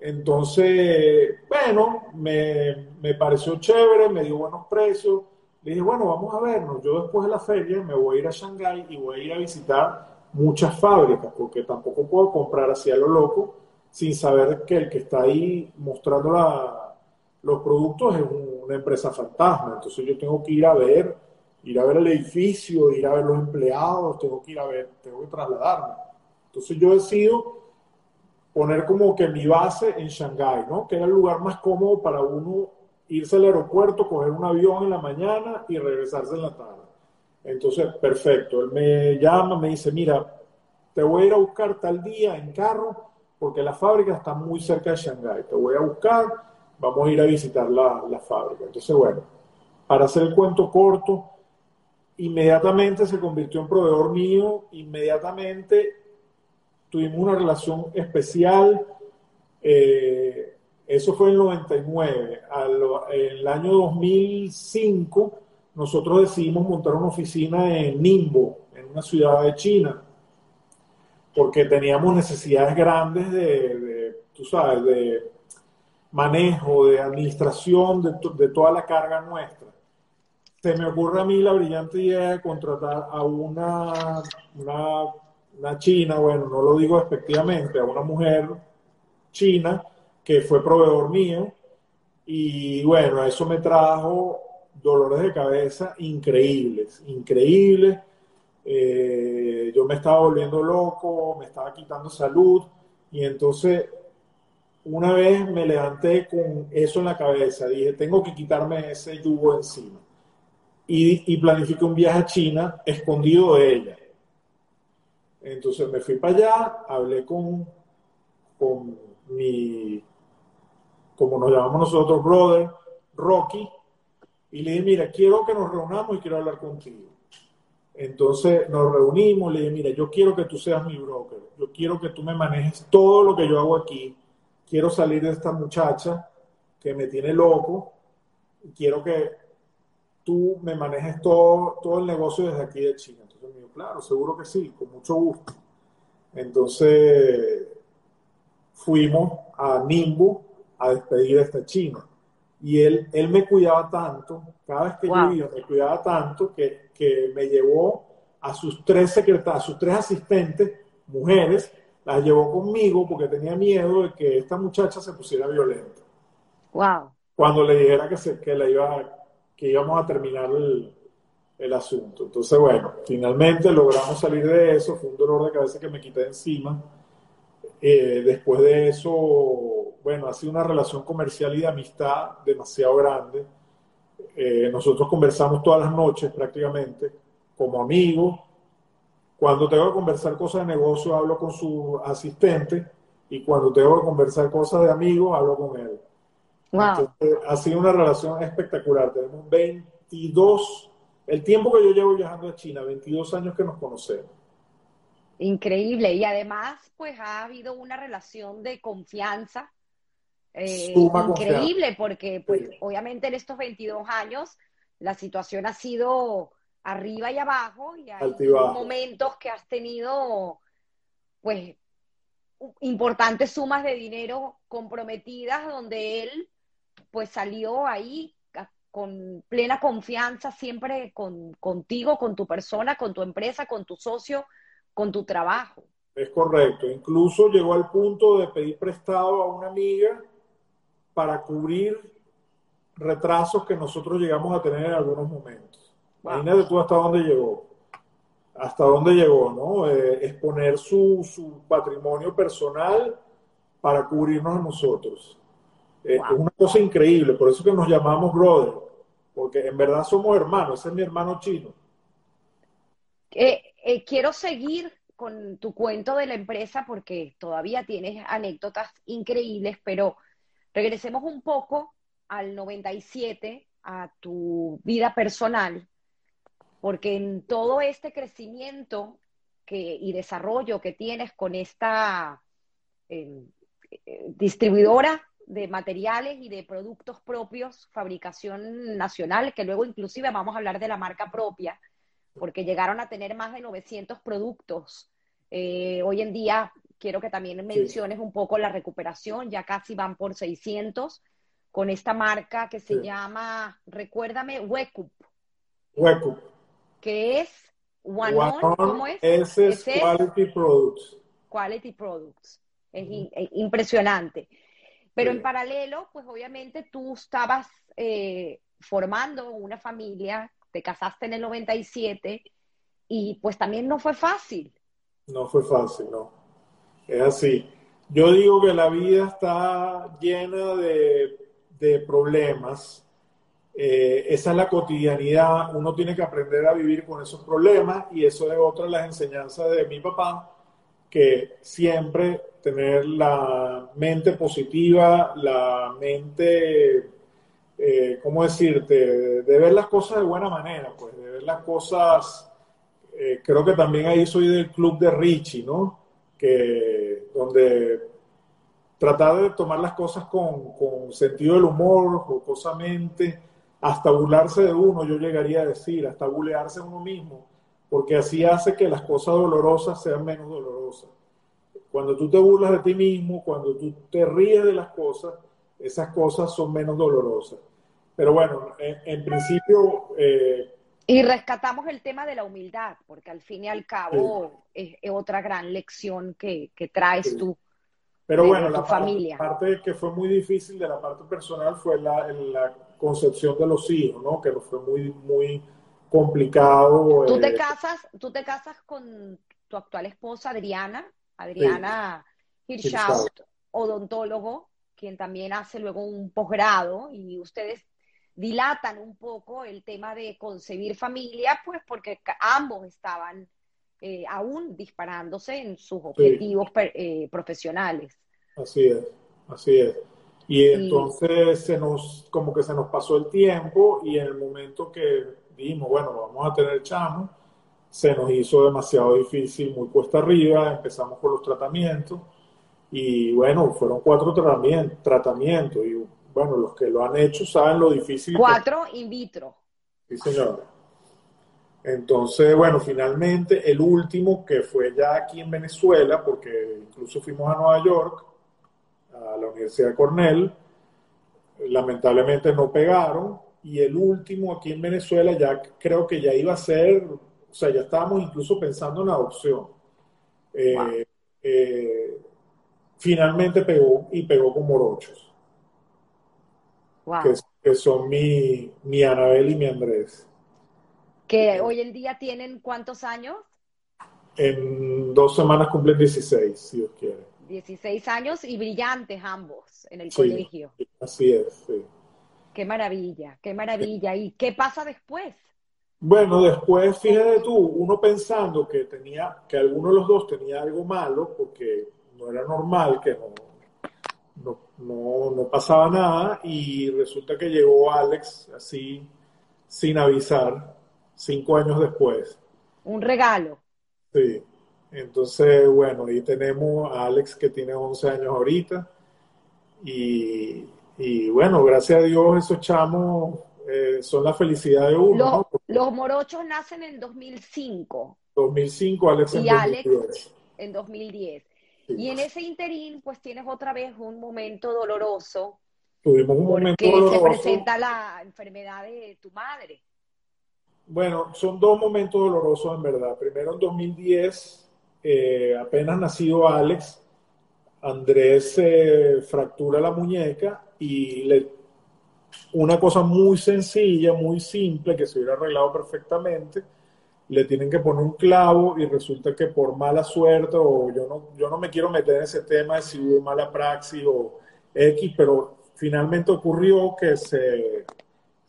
Entonces, bueno, me, me, pareció chévere, me dio buenos precios. Le dije, bueno, vamos a vernos. Yo después de la feria me voy a ir a Shanghái y voy a ir a visitar muchas fábricas, porque tampoco puedo comprar así a lo loco sin saber que el que está ahí mostrando la, los productos es una empresa fantasma. Entonces yo tengo que ir a ver, ir a ver el edificio, ir a ver los empleados, tengo que ir a ver, tengo que trasladarme. Entonces yo decido poner como que mi base en Shanghái, ¿no? Que era el lugar más cómodo para uno irse al aeropuerto, coger un avión en la mañana y regresarse en la tarde. Entonces, perfecto. Él me llama, me dice, mira, te voy a ir a buscar tal día en carro porque la fábrica está muy cerca de Shanghái. Te voy a buscar, vamos a ir a visitar la, la fábrica. Entonces, bueno, para hacer el cuento corto, inmediatamente se convirtió en proveedor mío, inmediatamente tuvimos una relación especial. Eh, eso fue en el 99. en el año 2005 nosotros decidimos montar una oficina en Ningbo, en una ciudad de China, porque teníamos necesidades grandes de, tú sabes, de manejo, de administración de, de toda la carga nuestra se me ocurre a mí la brillante idea de contratar a una una china, bueno, no lo digo efectivamente, a una mujer china que fue proveedor mío y bueno, eso me trajo dolores de cabeza increíbles, increíbles. Eh, yo me estaba volviendo loco, me estaba quitando salud y entonces una vez me levanté con eso en la cabeza, dije, tengo que quitarme ese yugo encima. Y, y planifiqué un viaje a China escondido de ella. Entonces me fui para allá, hablé con, con mi, como nos llamamos nosotros, brother, Rocky, y le dije, mira, quiero que nos reunamos y quiero hablar contigo. Entonces nos reunimos, le dije, mira, yo quiero que tú seas mi broker, yo quiero que tú me manejes todo lo que yo hago aquí, quiero salir de esta muchacha que me tiene loco, quiero que tú me manejes todo, todo el negocio desde aquí de China. Dijo, claro, seguro que sí, con mucho gusto. Entonces fuimos a Nimbu a despedir a esta china. Y él, él me cuidaba tanto, cada vez que yo iba, me cuidaba tanto que, que me llevó a sus tres secretarias, a sus tres asistentes, mujeres, las llevó conmigo porque tenía miedo de que esta muchacha se pusiera violenta. Wow. Cuando le dijera que, se, que, la iba, que íbamos a terminar el, el asunto. Entonces, bueno, finalmente logramos salir de eso. Fue un dolor de cabeza que me quité encima. Eh, después de eso, bueno, ha sido una relación comercial y de amistad demasiado grande. Eh, nosotros conversamos todas las noches prácticamente como amigos cuando tengo que conversar cosas de negocio, hablo con su asistente y cuando tengo que conversar cosas de amigos, hablo con él. ha sido una relación espectacular. Tenemos 22, el tiempo que yo llevo viajando a China, 22 años que nos conocemos. Increíble. Y además, pues ha habido una relación de confianza eh, increíble, porque pues obviamente en estos 22 años la situación ha sido arriba y abajo y hay momentos que has tenido pues importantes sumas de dinero comprometidas donde él pues salió ahí con plena confianza siempre con, contigo, con tu persona, con tu empresa, con tu socio, con tu trabajo. Es correcto. Incluso llegó al punto de pedir prestado a una amiga para cubrir retrasos que nosotros llegamos a tener en algunos momentos. Imagínate tú hasta dónde llegó. Hasta dónde llegó, ¿no? Eh, exponer su, su, patrimonio personal para cubrirnos a nosotros. Eh, es una cosa increíble, por eso que nos llamamos brother, porque en verdad somos hermanos, ese es mi hermano chino. Eh, quiero seguir con tu cuento de la empresa porque todavía tienes anécdotas increíbles, pero regresemos un poco al 97, a tu vida personal porque en todo este crecimiento que, y desarrollo que tienes con esta eh, eh, distribuidora de materiales y de productos propios, fabricación nacional, que luego inclusive vamos a hablar de la marca propia, porque llegaron a tener más de 900 productos. Eh, hoy en día quiero que también menciones un poco la recuperación, ya casi van por 600 con esta marca que se llama, recuérdame, Wekup. Wekup que es One, On, ¿cómo es? Ese es Quality Products. Quality Products. Es, impresionante. Pero en paralelo, pues obviamente tú estabas eh, formando una familia, te casaste en el 97 y pues también no fue fácil. No fue fácil, no. Es así. Yo digo que la vida está llena de, de problemas eh, esa es la cotidianidad, uno tiene que aprender a vivir con esos problemas y eso es otra de las enseñanzas de mi papá, que siempre tener la mente positiva, la mente, eh, ¿cómo decirte?, de ver las cosas de buena manera, pues, de ver las cosas, eh, creo que también ahí soy del club de Richie, ¿no? Que donde tratar de tomar las cosas con, con sentido del humor, jocosamente, hasta burlarse de uno, yo llegaría a decir, hasta bulearse a uno mismo, porque así hace que las cosas dolorosas sean menos dolorosas. Cuando tú te burlas de ti mismo, cuando tú te ríes de las cosas, esas cosas son menos dolorosas. Pero bueno, en, principio... Eh, y rescatamos el tema de la humildad, porque al fin y al cabo es, otra gran lección que, traes tú. Pero bueno, la, familia. parte que fue muy difícil de la parte personal fue la, la concepción de los hijos, ¿no? Que fue muy, muy complicado. Tú te eh, casas, tú te casas con tu actual esposa Adriana, Adriana sí. odontólogo, quien también hace luego un posgrado y ustedes dilatan un poco el tema de concebir familia, pues porque ambos estaban eh, aún disparándose en sus objetivos eh, profesionales. Así es, así es. Y entonces se nos, como que se nos pasó el tiempo y en el momento que dijimos, bueno, vamos a tener chamo, se nos hizo demasiado difícil, muy cuesta arriba, empezamos con los tratamientos y bueno, fueron cuatro tratamientos y bueno, los que lo han hecho saben lo difícil. Cuatro in vitro. Sí, señor. Entonces, bueno, finalmente el último que fue ya aquí en Venezuela, porque incluso fuimos a Nueva York, a la Universidad de Cornell, lamentablemente no pegaron, y el último aquí en Venezuela ya creo que ya iba a ser, o sea, ya estábamos incluso pensando en adopción. Eh, eh, finalmente pegó y pegó con morochos, que, son mi, mi Anabel y mi Andrés. Que hoy en día tienen cuántos años? En dos semanas cumplen 16, si Dios quiere. 16 años y brillantes ambos en el colegio. Así es, sí. Qué maravilla, qué maravilla. ¿Y qué pasa después? Bueno, después, fíjate tú, uno pensando que tenía, que alguno de los dos tenía algo malo, porque no era normal, que no, no, no pasaba nada, y resulta que llegó Alex así, sin avisar, cinco años después. Un regalo. Sí. Entonces, bueno, ahí tenemos a Alex que tiene 11 años ahorita. Y, bueno, gracias a Dios esos chamos eh, son la felicidad de uno. Los, morochos nacen en 2005. 2005, Alex en y Alex en 2010. Y en ese interín, pues tienes otra vez un momento doloroso. Tuvimos un momento doloroso. se presenta la enfermedad de tu madre. Bueno, son dos momentos dolorosos en verdad. Primero en 2010, eh, apenas nacido Alex, Andrés se fractura la muñeca y le, una cosa muy sencilla, muy simple, que se hubiera arreglado perfectamente, le tienen que poner un clavo y resulta que por mala suerte, o yo no, yo no me quiero meter en ese tema de si hubo mala praxis o X, pero finalmente ocurrió que se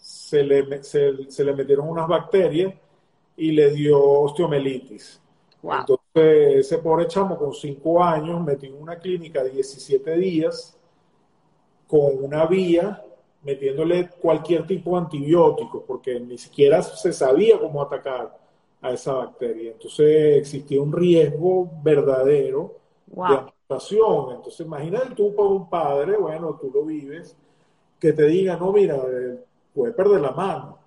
se le, se, le metieron unas bacterias y le dio osteomelitis. Entonces, ese pobre chamo con 5 años metió en una clínica 17 días con una vía metiéndole cualquier tipo de antibiótico, porque ni siquiera se sabía cómo atacar a esa bacteria. Entonces existía un riesgo verdadero de amputación. Entonces imagínate tú para un padre, bueno, tú lo vives, que te diga, no, mira, puede perder la mano.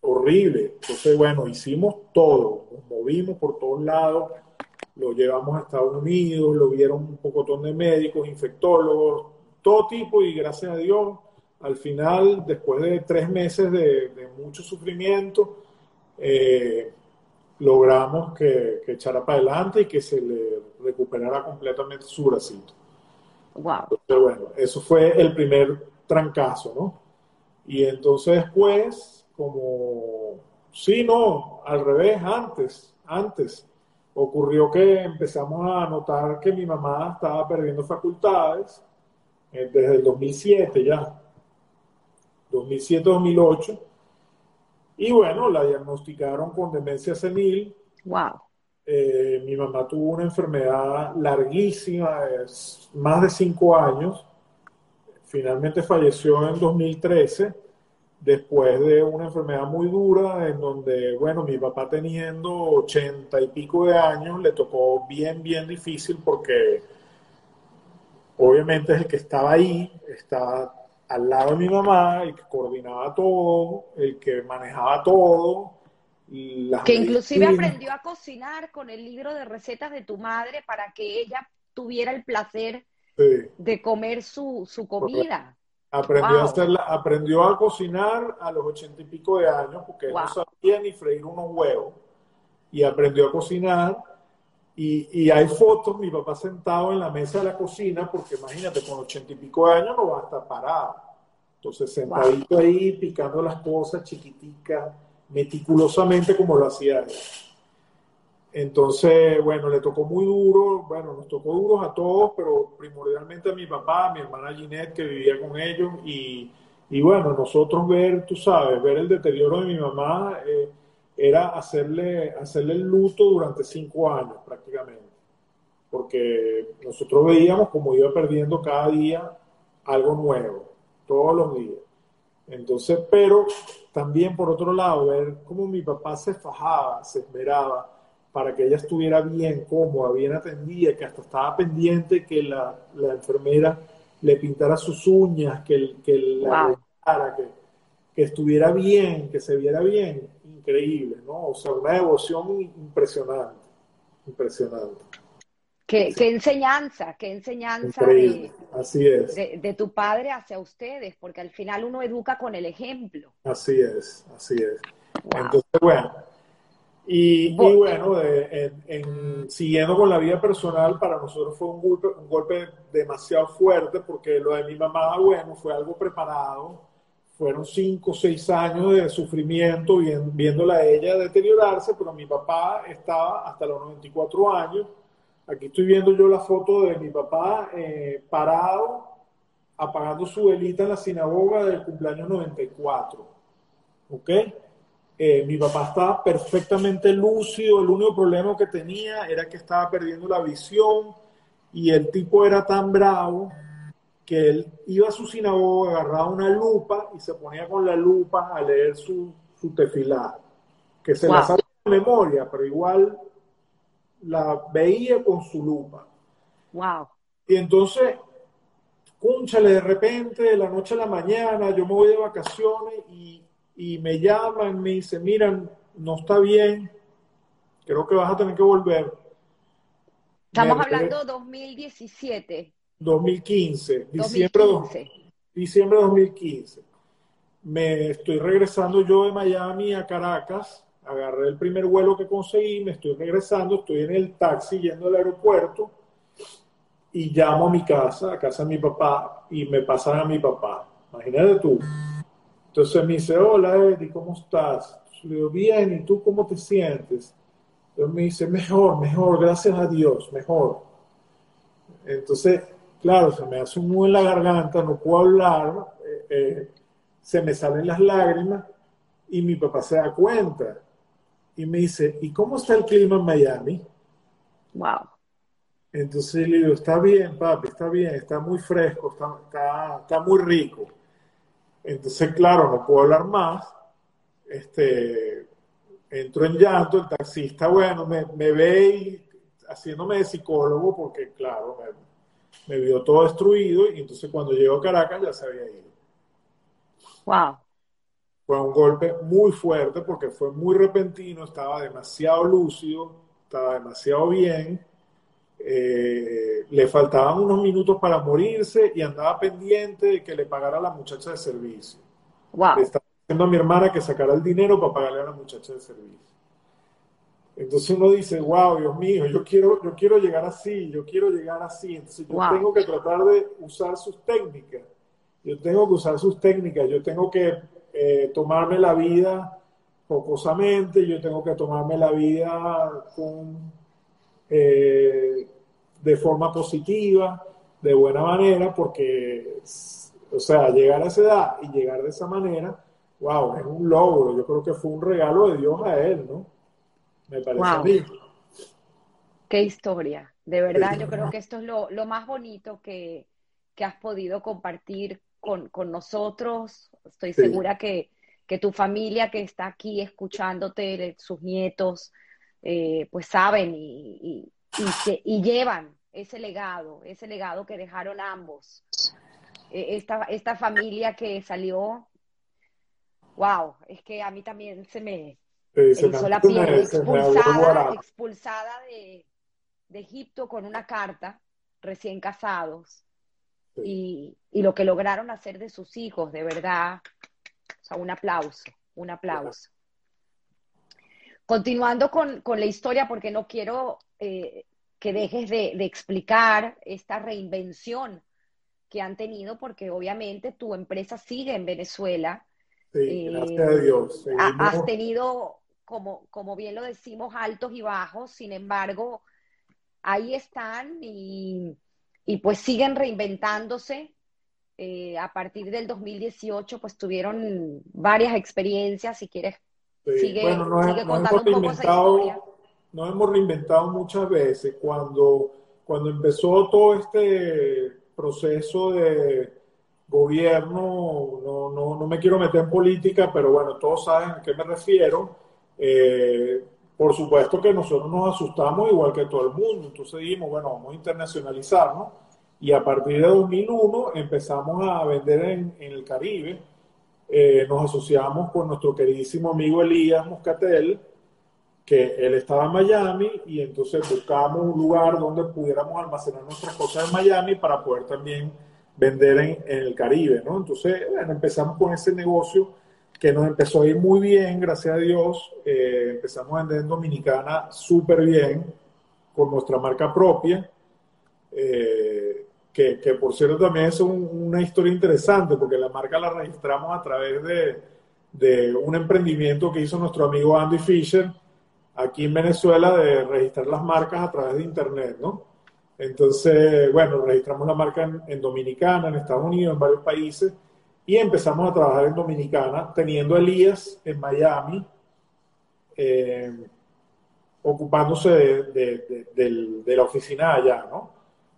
Horrible. Entonces, bueno, hicimos todo, nos movimos por todos lados, lo llevamos a Estados Unidos, lo vieron un pocotón de médicos, infectólogos, todo tipo, y gracias a Dios, al final, después de tres meses de, mucho sufrimiento, eh, logramos que, que, echara para adelante y que se le recuperara completamente su bracito. Wow. Entonces, bueno, eso fue el primer trancazo, ¿no? Y entonces después, como, sí, no, al revés, antes, antes, ocurrió que empezamos a notar que mi mamá estaba perdiendo facultades desde el 2007 ya, 2007-2008, y bueno, la diagnosticaron con demencia senil. Wow. Eh, mi mamá tuvo una enfermedad larguísima, es más de cinco años, Finalmente falleció en 2013 después de una enfermedad muy dura en donde, bueno, mi papá teniendo ochenta y pico de años le tocó bien, bien difícil porque obviamente es el que estaba ahí, estaba al lado de mi mamá, el que coordinaba todo, el que manejaba todo. que inclusive aprendió a cocinar con el libro de recetas de tu madre para que ella tuviera el placer de comer su, comida. Aprendió, a hacerla, aprendió a cocinar a los ochenta y pico de años porque no sabía ni freír unos huevos. Y aprendió a cocinar. Y, hay fotos, mi papá sentado en la mesa de la cocina, porque imagínate, con ochenta y pico de años no va a estar parado. Entonces, sentadito ahí, picando las cosas chiquiticas, meticulosamente como lo hacía él. entonces, bueno, le tocó muy duro, bueno, nos tocó duros a todos, pero primordialmente a mi papá, a mi hermana Ginette, que vivía con ellos, y, y bueno, nosotros ver, tú sabes, ver el deterioro de mi mamá eh, era hacerle, hacerle el luto durante cinco años prácticamente, porque nosotros veíamos como iba perdiendo cada día algo nuevo, todos los días. Entonces, pero también por otro lado, ver cómo mi papá se fajaba, se esmeraba para que ella estuviera bien, cómoda, bien atendida, que hasta estaba pendiente que la, la enfermera le pintara sus uñas, que, que la que, que, estuviera bien, que se viera bien, increíble, ¿no? O sea, una devoción impresionante, impresionante. Qué, qué enseñanza, qué enseñanza de, Así es. De, de, tu padre hacia ustedes, porque al final uno educa con el ejemplo. Así es, así es. Entonces, bueno, y, bueno, en, siguiendo con la vida personal, para nosotros fue un golpe, un golpe demasiado fuerte porque lo de mi mamá, bueno, fue algo preparado. Fueron cinco o seis años de sufrimiento viéndola a ella deteriorarse, pero mi papá estaba hasta los 94 años. Aquí estoy viendo yo la foto de mi papá eh, parado, apagando su velita en la sinagoga del cumpleaños 94. ¿Ok? Eh, mi papá estaba perfectamente lúcido, el único problema que tenía era que estaba perdiendo la visión y el tipo era tan bravo que él iba a su sinagoga, agarraba una lupa y se ponía con la lupa a leer su, su tefilá, que se la sabía de memoria, pero igual la veía con su lupa. Wow. Y entonces, cúnchale, de repente, de la noche a la mañana, yo me voy de vacaciones y y me llaman, me dicen, miran, no está bien, creo que vas a tener que volver. Estamos hablando 2017. 2015, diciembre, 2015. diciembre de 2015. Me estoy regresando yo de Miami a Caracas, agarré el primer vuelo que conseguí, me estoy regresando, estoy en el taxi yendo al aeropuerto y llamo a mi casa, a casa de mi papá, y me pasan a mi papá. Imagínate tú, entonces me dice, hola Eddie, ¿cómo estás? Le digo, bien, ¿y tú cómo te sientes? Entonces me dice, mejor, mejor, gracias a Dios, mejor. Entonces, claro, se me hace un nudo en la garganta, no puedo hablar, eh, eh, se me salen las lágrimas y mi papá se da cuenta y me dice, ¿y cómo está el clima en Miami? Wow. Entonces le digo, está bien, papi, está bien, está muy fresco, está, está, está muy rico. Entonces, claro, no puedo hablar más. Este, entro en llanto, el taxista, bueno, me, ve haciéndome de psicólogo porque, claro, me, vio todo destruido y entonces cuando llego a Caracas ya se había ido. Wow. Fue un golpe muy fuerte porque fue muy repentino, estaba demasiado lúcido, estaba demasiado bien eh, le faltaban unos minutos para morirse y andaba pendiente de que le pagara a la muchacha de servicio. Wow. Le estaba diciendo a mi hermana que sacara el dinero para pagarle a la muchacha de servicio. Entonces uno dice, wow, Dios mío, yo quiero, yo quiero llegar así, yo quiero llegar así. Entonces yo tengo que tratar de usar sus técnicas. Yo tengo que usar sus técnicas, yo tengo que eh, tomarme la vida focosamente, yo tengo que tomarme la vida con eh, de forma positiva, de buena manera, porque, o sea, llegar a esa edad y llegar de esa manera, wow, es un logro. Yo creo que fue un regalo de Dios a él, ¿no? Me parece a mí. Qué historia. De verdad, yo creo que esto es lo, más bonito que, has podido compartir con, nosotros. Estoy segura que, tu familia que está aquí escuchándote, sus nietos, eh, pues saben y, y, llevan ese legado, ese legado que dejaron ambos. E, esta, esta familia que salió, wow, es que a mí también se me hizo la piel expulsada, expulsada de, de, Egipto con una carta, recién casados, y, y, lo que lograron hacer de sus hijos, de verdad, o sea, un aplauso, un aplauso. Continuando con, con, la historia, porque no quiero eh, que dejes de, explicar esta reinvención que han tenido, porque obviamente tu empresa sigue en Venezuela. Sí, gracias a Dios. Has tenido como, como bien lo decimos, altos y bajos, sin embargo, ahí están y, pues siguen reinventándose. Eh, a partir del 2018, pues tuvieron varias experiencias, si quieres, sigue, contando un poco esa historia. Nos hemos reinventado muchas veces cuando, cuando empezó todo este proceso de gobierno, no, no, no me quiero meter en política, pero bueno, todos saben a qué me refiero eh, por supuesto que nosotros nos asustamos igual que todo el mundo, entonces dijimos, bueno, vamos a internacionalizarnos y a partir de 2001 empezamos a vender en, el Caribe, eh, nos asociamos con nuestro queridísimo amigo Elías Moscatel, que él estaba en Miami y entonces buscamos un lugar donde pudiéramos almacenar nuestras cosas en Miami para poder también vender en, en el Caribe, ¿no? Entonces, bueno, empezamos con ese negocio que nos empezó a ir muy bien, gracias a Dios. Eh, empezamos a vender en Dominicana súper bien con nuestra marca propia, eh, que, que, por cierto también es una historia interesante, porque la marca la registramos a través de, de un emprendimiento que hizo nuestro amigo Andy Fisher aquí en Venezuela de registrar las marcas a través de Internet, ¿no? Entonces, bueno, registramos la marca en, en Dominicana, en Estados Unidos, en varios países y empezamos a trabajar en Dominicana, teniendo a Elías en Miami, eh, ocupándose de, la oficina allá, ¿no?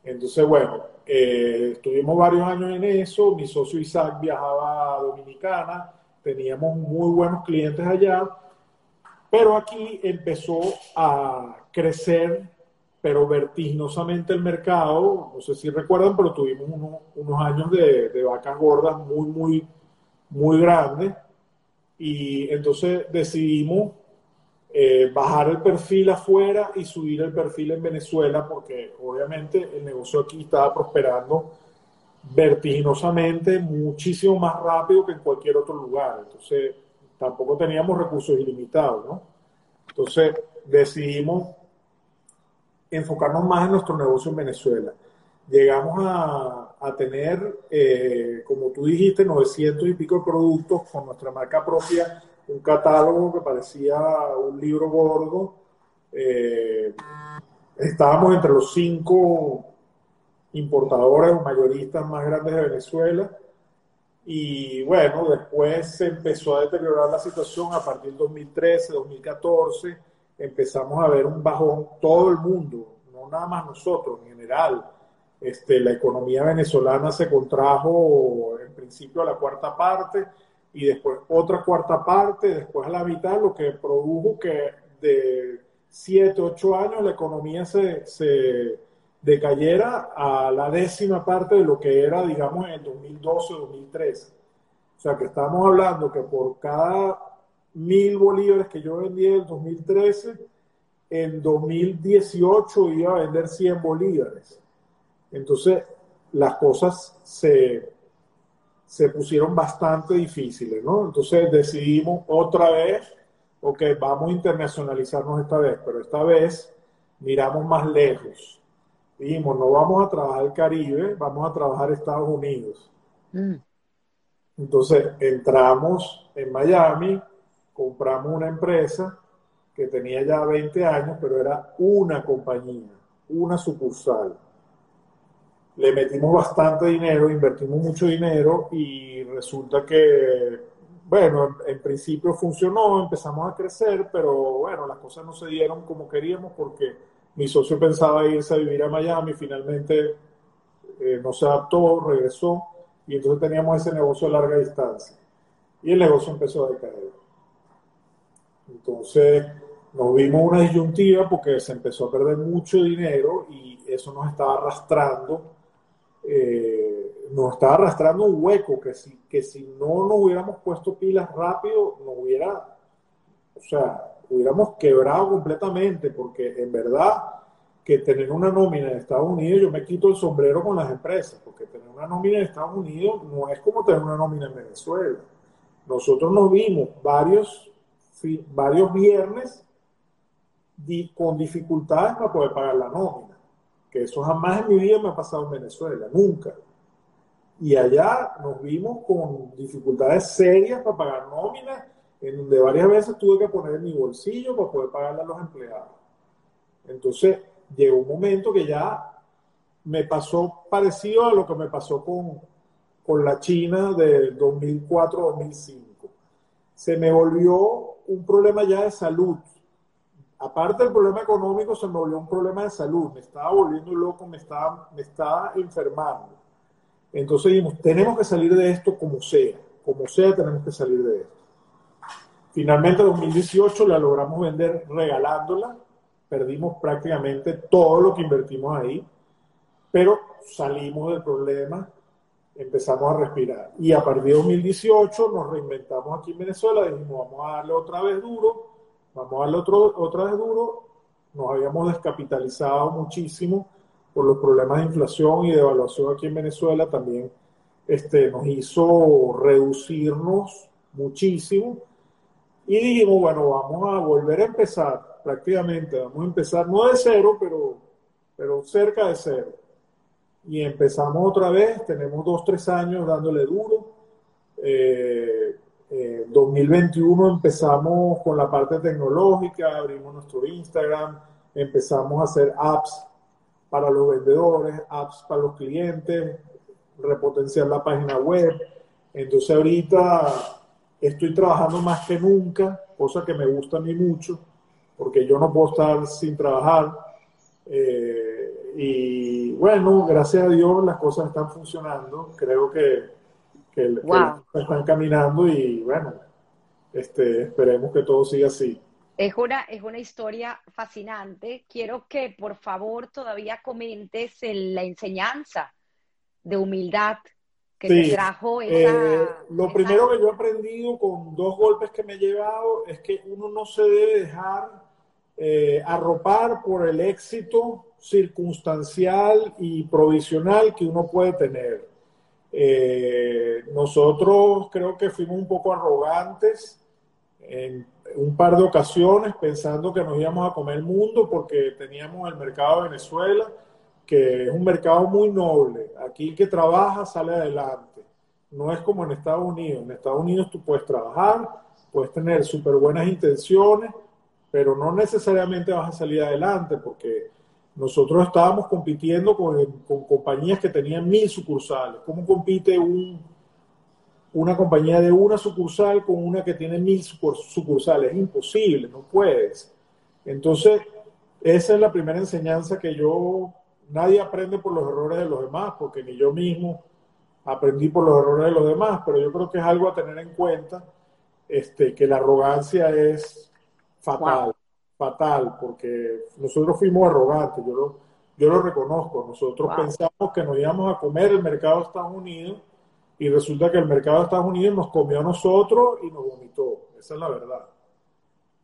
Entonces, bueno, eh, estuvimos varios años en eso, mi socio Isaac viajaba a Dominicana, teníamos muy buenos clientes allá, pero aquí empezó a crecer pero vertiginosamente el mercado, no sé si recuerdan, pero tuvimos unos años de, vacas gordas muy, muy, muy grandes. Y entonces decidimos eh, bajar el perfil afuera y subir el perfil en Venezuela, porque obviamente el negocio aquí estaba prosperando vertiginosamente, muchísimo más rápido que en cualquier otro lugar. Entonces, tampoco teníamos recursos ilimitados, ¿no? Entonces, decidimos enfocarnos más en nuestro negocio en Venezuela. Llegamos a, tener, eh, como tú dijiste, 900 y pico de productos con nuestra marca propia, un catálogo que parecía un libro gordo. Eh, estábamos entre los cinco importadores o mayoristas más grandes de Venezuela. Y bueno, después se empezó a deteriorar la situación a partir del 2013, 2014 empezamos a ver un bajón, todo el mundo, no nada más nosotros, en general. Este, la economía venezolana se contrajo en principio a la cuarta parte y después otra cuarta parte, después a la mitad, lo que produjo que de 7, 8 años la economía se, se decayera a la décima parte de lo que era, digamos, en el 2012, 2013. O sea, que estamos hablando que por cada mil bolívares que yo vendí en el 2013, en 2018 iba a vender 100 bolívares. Entonces, las cosas se, se pusieron bastante difíciles, ¿no? Entonces decidimos otra vez, ok, vamos a internacionalizarnos esta vez, pero esta vez miramos más lejos. Dijimos, no vamos a trabajar el Caribe, vamos a trabajar Estados Unidos. Mm. Entonces entramos en Miami, compramos una empresa que tenía ya 20 años, pero era una compañía, una sucursal. Le metimos bastante dinero, invertimos mucho dinero y resulta que, bueno, en principio funcionó, empezamos a crecer, pero bueno, las cosas no se dieron como queríamos porque mi socio pensaba irse a vivir a Miami, finalmente eh, no se adaptó, regresó y entonces teníamos ese negocio a larga distancia. Y el negocio empezó a decaer. Entonces nos vimos una disyuntiva porque se empezó a perder mucho dinero y eso nos estaba arrastrando, eh, nos estaba arrastrando un hueco que si, que si no nos hubiéramos puesto pilas rápido, nos hubiera, o sea, hubiéramos quebrado completamente porque en verdad que tener una nómina en Estados Unidos, yo me quito el sombrero con las empresas, porque tener una nómina en Estados Unidos no es como tener una nómina en Venezuela. Nosotros nos vimos varios varios viernes con dificultades para poder pagar la nómina. Que eso jamás en mi vida me ha pasado en Venezuela, nunca. Y allá nos vimos con dificultades serias para pagar nómina. en donde varias veces tuve que poner mi bolsillo para poder pagarle a los empleados. Entonces, llegó un momento que ya me pasó parecido a lo que me pasó con, con la China de 2004-2005. Se me volvió un problema ya de salud. Aparte del problema económico, se me volvió un problema de salud. Me estaba volviendo loco, me estaba, me estaba enfermando. Entonces dijimos, tenemos que salir de esto como sea. Como sea, tenemos que salir de esto. Finalmente, en 2018 la logramos vender regalándola. Perdimos prácticamente todo lo que invertimos ahí pero salimos del problema, empezamos a respirar. Y a partir de 2018 nos reinventamos aquí en Venezuela, dijimos, vamos a darle otra vez duro, vamos a darle otro, otra vez duro. Nos habíamos descapitalizado muchísimo por los problemas de inflación y de devaluación aquí en Venezuela, también este, nos hizo reducirnos muchísimo. Y dijimos, bueno, vamos a volver a empezar prácticamente, vamos a empezar no de cero, pero, pero cerca de cero y empezamos otra vez, tenemos dos, tres años dándole duro. Eh, 2021 eh, empezamos con la parte tecnológica, abrimos nuestro Instagram, empezamos a hacer apps para los vendedores, apps para los clientes, repotenciar la página web. Entonces ahorita estoy trabajando más que nunca, cosa que me gusta a mí mucho, porque yo no puedo estar sin trabajar. Eh, y bueno, gracias a Dios las cosas están funcionando. Creo que, que, están caminando y bueno, este, esperemos que todo siga así. Es una, es una historia fascinante. Quiero que por favor todavía comentes la enseñanza de humildad que te trajo esa, eh, Lo primero que yo he aprendido con dos golpes que me he llevado es que uno no se debe dejar eh, arropar por el éxito circunstancial y provisional que uno puede tener. Eh, nosotros creo que fuimos un poco arrogantes en un par de ocasiones pensando que nos íbamos a comer el mundo porque teníamos el mercado de Venezuela, que es un mercado muy noble. Aquí el que trabaja sale adelante. No es como en Estados Unidos. En Estados Unidos tú puedes trabajar, puedes tener súper buenas intenciones, pero no necesariamente vas a salir adelante porque nosotros estábamos compitiendo con, compañías que tenían mil sucursales. ¿Cómo compite un, una compañía de una sucursal con una que tiene mil sucursales? Es imposible, no puedes. Entonces, esa es la primera enseñanza que yo, nadie aprende por los errores de los demás, porque ni yo mismo aprendí por los errores de los demás, pero yo creo que es algo a tener en cuenta, este, que la arrogancia es fatal fatal, porque nosotros fuimos arrogantes, yo lo, yo lo reconozco, nosotros pensamos que nos íbamos a comer el mercado de Estados Unidos y resulta que el mercado de Estados Unidos nos comió a nosotros y nos vomitó, esa es la verdad.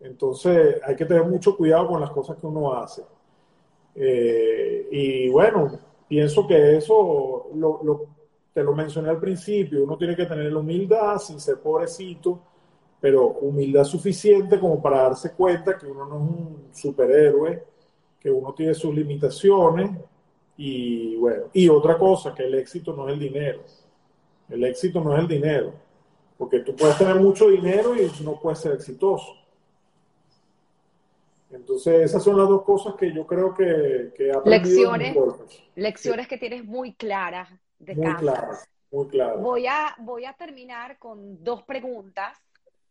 Entonces hay que tener mucho cuidado con las cosas que uno hace. Eh, y bueno, pienso que eso lo, te lo mencioné al principio, uno tiene que tener la humildad sin ser pobrecito pero humildad suficiente como para darse cuenta que uno no es un superhéroe, que uno tiene sus limitaciones y bueno, y otra cosa, que el éxito no es el dinero. El éxito no es el dinero, porque tú puedes tener mucho dinero y no puedes ser exitoso. Entonces, esas son las dos cosas que yo creo que, que Lecciones, lecciones que tienes muy claras de muy Claras, muy claras. Voy a, voy a terminar con dos preguntas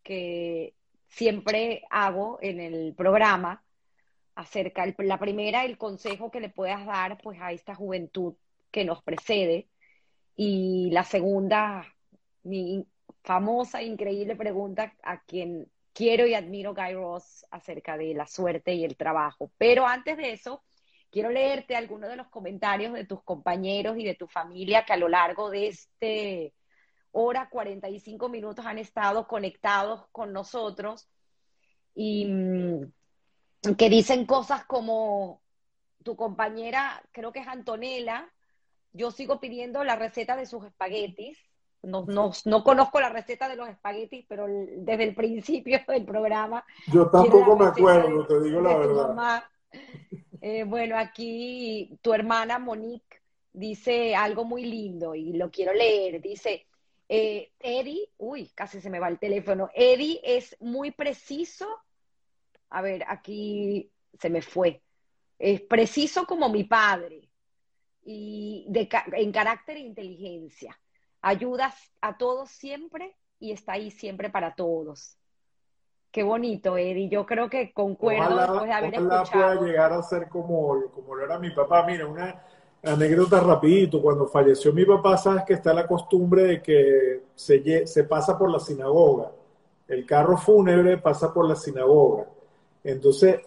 que siempre hago en el programa acerca, la primera, el consejo que le puedas dar pues a esta juventud que nos precede y la segunda, mi famosa, increíble pregunta a quien quiero y admiro Guy Ross acerca de la suerte y el trabajo. Pero antes de eso, quiero leerte algunos de los comentarios de tus compañeros y de tu familia que a lo largo de este hora 45 minutos han estado conectados con nosotros y mm, que dicen cosas como tu compañera, creo que es Antonella, yo sigo pidiendo la receta de sus espaguetis. No, no, conozco la receta de los espaguetis, pero desde el principio del programa. Yo tampoco me acuerdo, te digo la verdad. Eh, bueno, aquí tu hermana Monique dice algo muy lindo y lo quiero leer. Dice, Eh, Eddie, uy, casi se me va el teléfono. Eddie es muy preciso. A ver, aquí se me fue. Es preciso como mi padre y de, en carácter e inteligencia. Ayudas a todos siempre y está ahí siempre para todos. Qué bonito, Eddie. Yo creo que concuerdo después de haber ojalá pueda llegar a ser como, como lo era mi papá. Mira, una anécdota rapidito. Cuando falleció mi papá, sabes que está la costumbre de que se, se pasa por la sinagoga. El carro fúnebre pasa por la sinagoga. Entonces,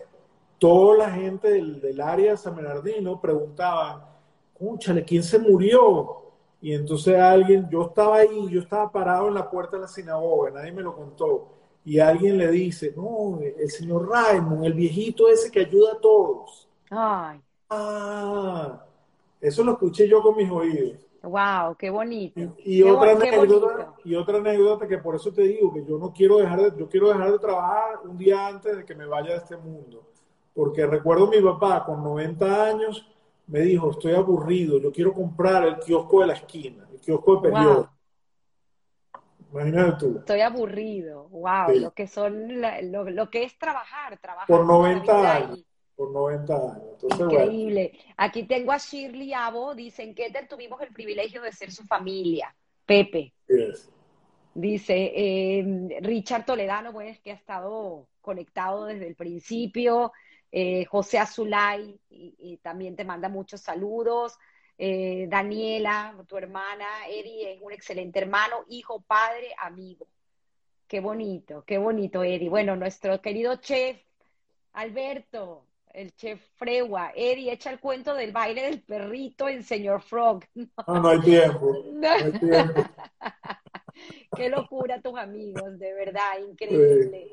toda la gente del, del área de San Bernardino preguntaba, cúchale, ¿quién se murió? Y entonces alguien, yo estaba ahí, yo estaba parado en la puerta de la sinagoga, nadie me lo contó. Y alguien le dice, no, el señor Raymond, el viejito ese que ayuda a todos. Ay. Ah, eso lo escuché yo con mis oídos. Wow, qué bonito. Y, otra anécdota, y otra anécdota que por eso te digo que yo no quiero dejar de, yo quiero dejar de trabajar un día antes de que me vaya de este mundo. Porque recuerdo a mi papá con 90 años me dijo, estoy aburrido, yo quiero comprar el kiosco de la esquina, el kiosco de periódico. Imagínate tú. Estoy aburrido, wow, lo que son, lo, que es trabajar, trabajar. Por 90 años, por 90 años. Increíble. Aquí tengo a Shirley Abo, dicen que tuvimos el privilegio de ser su familia, Pepe. Dice eh, Richard Toledano, pues que ha estado conectado desde el principio. Eh, José Azulay y, también te manda muchos saludos. Eh, Daniela, tu hermana, Eri es un excelente hermano, hijo, padre, amigo. Qué bonito, qué bonito, Eri. Bueno, nuestro querido chef Alberto, el chef Fregua. Eri, echa el cuento del baile del perrito en Señor Frog. No, no hay tiempo. No hay tiempo. Qué locura tus amigos, de verdad, increíble.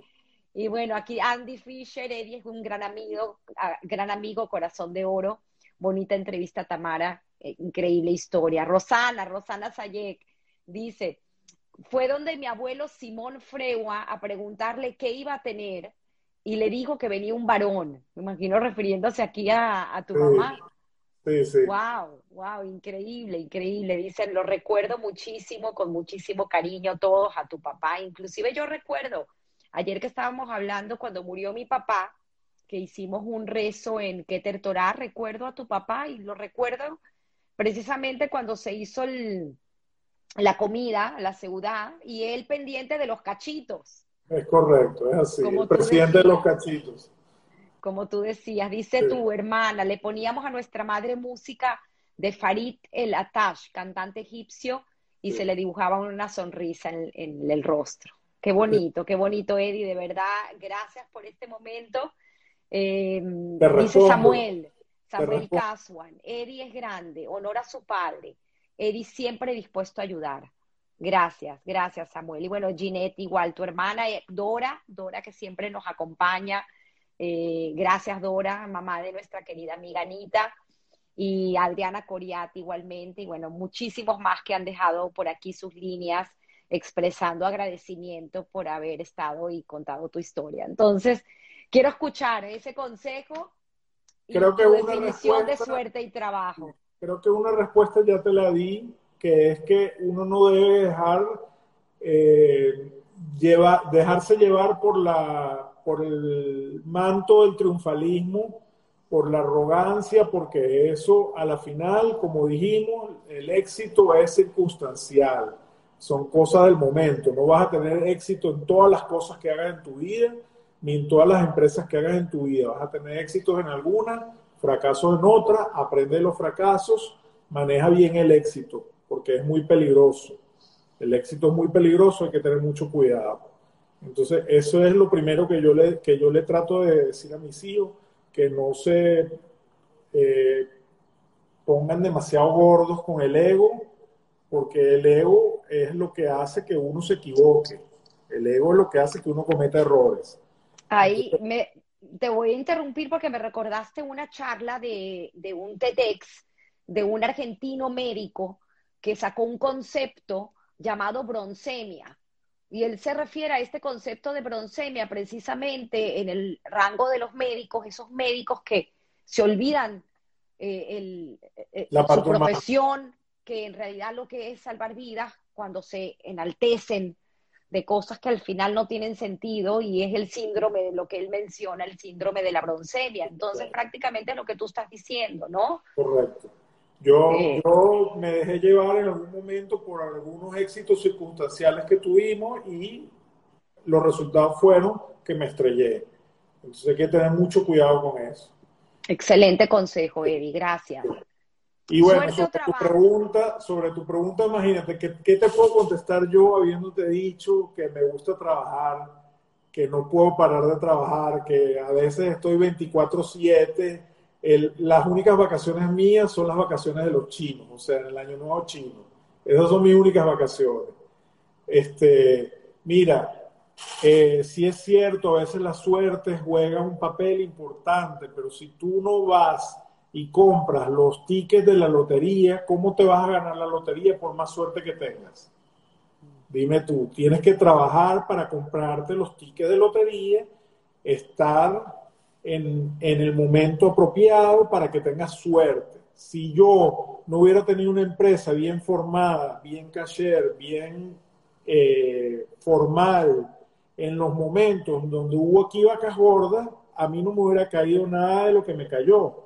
Y bueno, aquí Andy Fisher, Eddie es un gran amigo, ah, gran amigo, corazón de oro. Bonita entrevista, Tamara, eh, increíble historia. Rosana, Rosana Sayek, dice, fue donde mi abuelo Simón Freua a preguntarle qué iba a tener y le dijo que venía un varón. Me imagino refiriéndose aquí a, tu mamá. Sí, sí. Wow, wow, increíble, increíble. Dicen, lo recuerdo muchísimo, con muchísimo cariño todos, a tu papá. Inclusive yo recuerdo Ayer que estábamos hablando cuando murió mi papá, que hicimos un rezo en Keter Torah, recuerdo a tu papá y lo recuerdo precisamente cuando se hizo la comida, la ciudad, y él pendiente de los cachitos. Es correcto, es así, el presidente de los cachitos. Como tú decías, dice tu hermana, le poníamos a nuestra madre música de Farid el Atash, cantante egipcio, y se le dibujaba una sonrisa en el rostro. Qué bonito, qué bonito, Eddie, de verdad. Gracias por este momento. Eh, dice Samuel, Samuel Caswan, Eddie es grande, honor a su padre. Eddie siempre dispuesto a ayudar. Gracias, gracias Samuel. Y bueno, Ginette, igual, tu hermana eh, Dora, Dora que siempre nos acompaña. Eh, gracias Dora, mamá de nuestra querida amiga Anita. Y Adriana Coriati igualmente. Y bueno, muchísimos más que han dejado por aquí sus líneas expresando agradecimiento por haber estado y contado tu historia. Entonces, quiero escuchar ese consejo y creo que tu una definición de suerte y trabajo. Creo que una respuesta ya te la di, que es que uno no debe dejar eh, dejarse llevar por la por el manto del triunfalismo, por la arrogancia, porque eso a la final, como dijimos, el éxito es circunstancial son cosas del momento. No vas a tener éxito en todas las cosas que hagas en tu vida, ni en todas las empresas que hagas en tu vida. Vas a tener éxitos en alguna, fracasos en otra, aprende los fracasos, maneja bien el éxito, porque es muy peligroso. El éxito es muy peligroso, hay que tener mucho cuidado. Entonces, eso es lo primero que yo le, que yo le trato de decir a mis hijos, que no se eh, pongan demasiado gordos con el ego, porque el ego es lo que hace que uno se equivoque. El ego es lo que hace que uno cometa errores. Ahí me, te voy a interrumpir porque me recordaste una charla de, de un TEDx de un argentino médico que sacó un concepto llamado broncemia. Y él se refiere a este concepto de broncemia precisamente en el rango de los médicos, esos médicos que se olvidan eh, el, eh, su profesión, que en realidad lo que es salvar vidas, cuando se enaltecen de cosas que al final no tienen sentido y es el síndrome de lo que él menciona, el síndrome de la broncemia. Entonces, prácticamente es lo que tú estás diciendo, ¿no? Correcto. Yo, eh. yo me dejé llevar en algún momento por algunos éxitos circunstanciales que tuvimos y los resultados fueron que me estrellé. Entonces hay que tener mucho cuidado con eso. Excelente consejo, Eddie. Gracias. Y bueno, sobre tu, pregunta, sobre tu pregunta, imagínate, ¿qué, ¿qué, te puedo contestar yo habiéndote dicho que me gusta trabajar, que no puedo parar de trabajar, que a veces estoy 24/7? Las únicas vacaciones mías son las vacaciones de los chinos, o sea, en el año nuevo chino. Esas son mis únicas vacaciones. Este, mira, eh, si es cierto, a veces la suerte juega un papel importante, pero si tú no vas y compras los tickets de la lotería, ¿cómo te vas a ganar la lotería por más suerte que tengas? Dime tú, tienes que trabajar para comprarte los tickets de lotería, estar en, en el momento apropiado para que tengas suerte. Si yo no hubiera tenido una empresa bien formada, bien cashier, bien eh, formal, en los momentos donde hubo aquí vacas gordas, a mí no me hubiera caído nada de lo que me cayó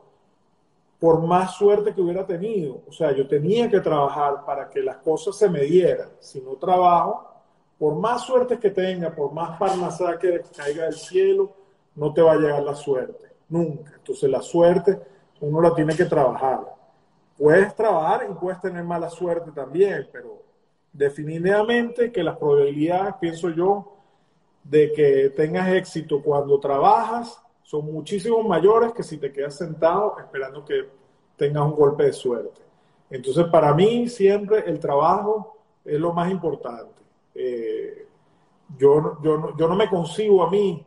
por más suerte que hubiera tenido. O sea, yo tenía que trabajar para que las cosas se me dieran. Si no trabajo, por más suerte que tenga, por más parnasá que caiga del cielo, no te va a llegar la suerte. Nunca. Entonces la suerte uno la tiene que trabajar. Puedes trabajar y puedes tener mala suerte también, pero definitivamente que las probabilidades, pienso yo, de que tengas éxito cuando trabajas son muchísimo mayores que si te quedas sentado esperando que tengas un golpe de suerte. Entonces, para mí siempre el trabajo es lo más importante. Eh, yo, yo, yo, no me consigo a mí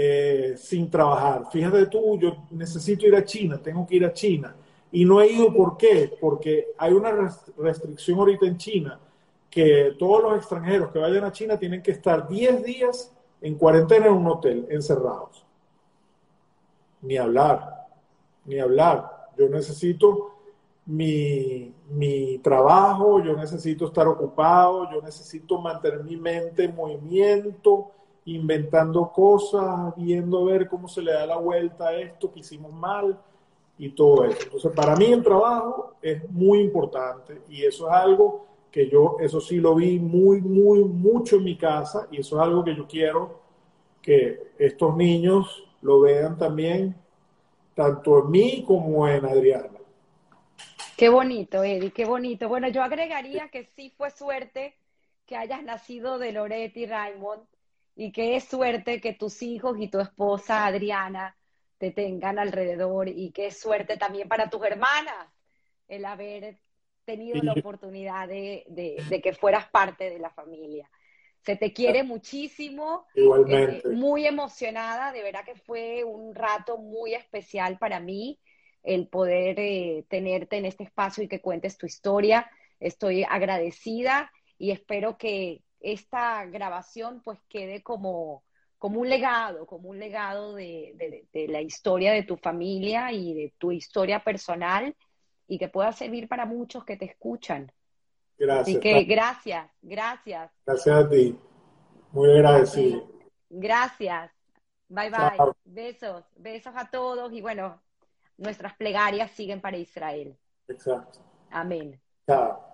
eh, sin trabajar. Fíjate tú, yo necesito ir a China, tengo que ir a China. Y no he ido, ¿por qué? Porque hay una restricción ahorita en China que todos los extranjeros que vayan a China tienen que estar 10 días en cuarentena en un hotel, encerrados ni hablar, ni hablar. Yo necesito mi, mi, trabajo, yo necesito estar ocupado, yo necesito mantener mi mente en movimiento, inventando cosas, viendo ver cómo se le da la vuelta a esto que hicimos mal y todo eso. Entonces, para mí el trabajo es muy importante y eso es algo que yo, eso sí lo vi muy, muy, mucho en mi casa y eso es algo que yo quiero que estos niños lo vean también, tanto en mí como en Adriana. Qué bonito, Eddie, qué bonito. Bueno, yo agregaría que sí fue suerte que hayas nacido de Loretti Raymond y es suerte que tus hijos y tu esposa Adriana te tengan alrededor y es suerte también para tus hermanas el haber tenido la oportunidad de, de que fueras parte de la familia. Se te quiere muchísimo. Igualmente. Eh, muy emocionada, de verdad que fue un rato muy especial para mí el poder eh, tenerte en este espacio y que cuentes tu historia. Estoy agradecida y espero que esta grabación pues quede como, como un legado, como un legado de, de, la historia de tu familia y de tu historia personal y que pueda servir para muchos que te escuchan. Gracias. Así que gracias, gracias. Gracias a ti. Muy agradecido. Gracias. Bye bye. Besos, besos a todos y bueno, nuestras plegarias siguen para Israel. Exacto. Amén. Chao.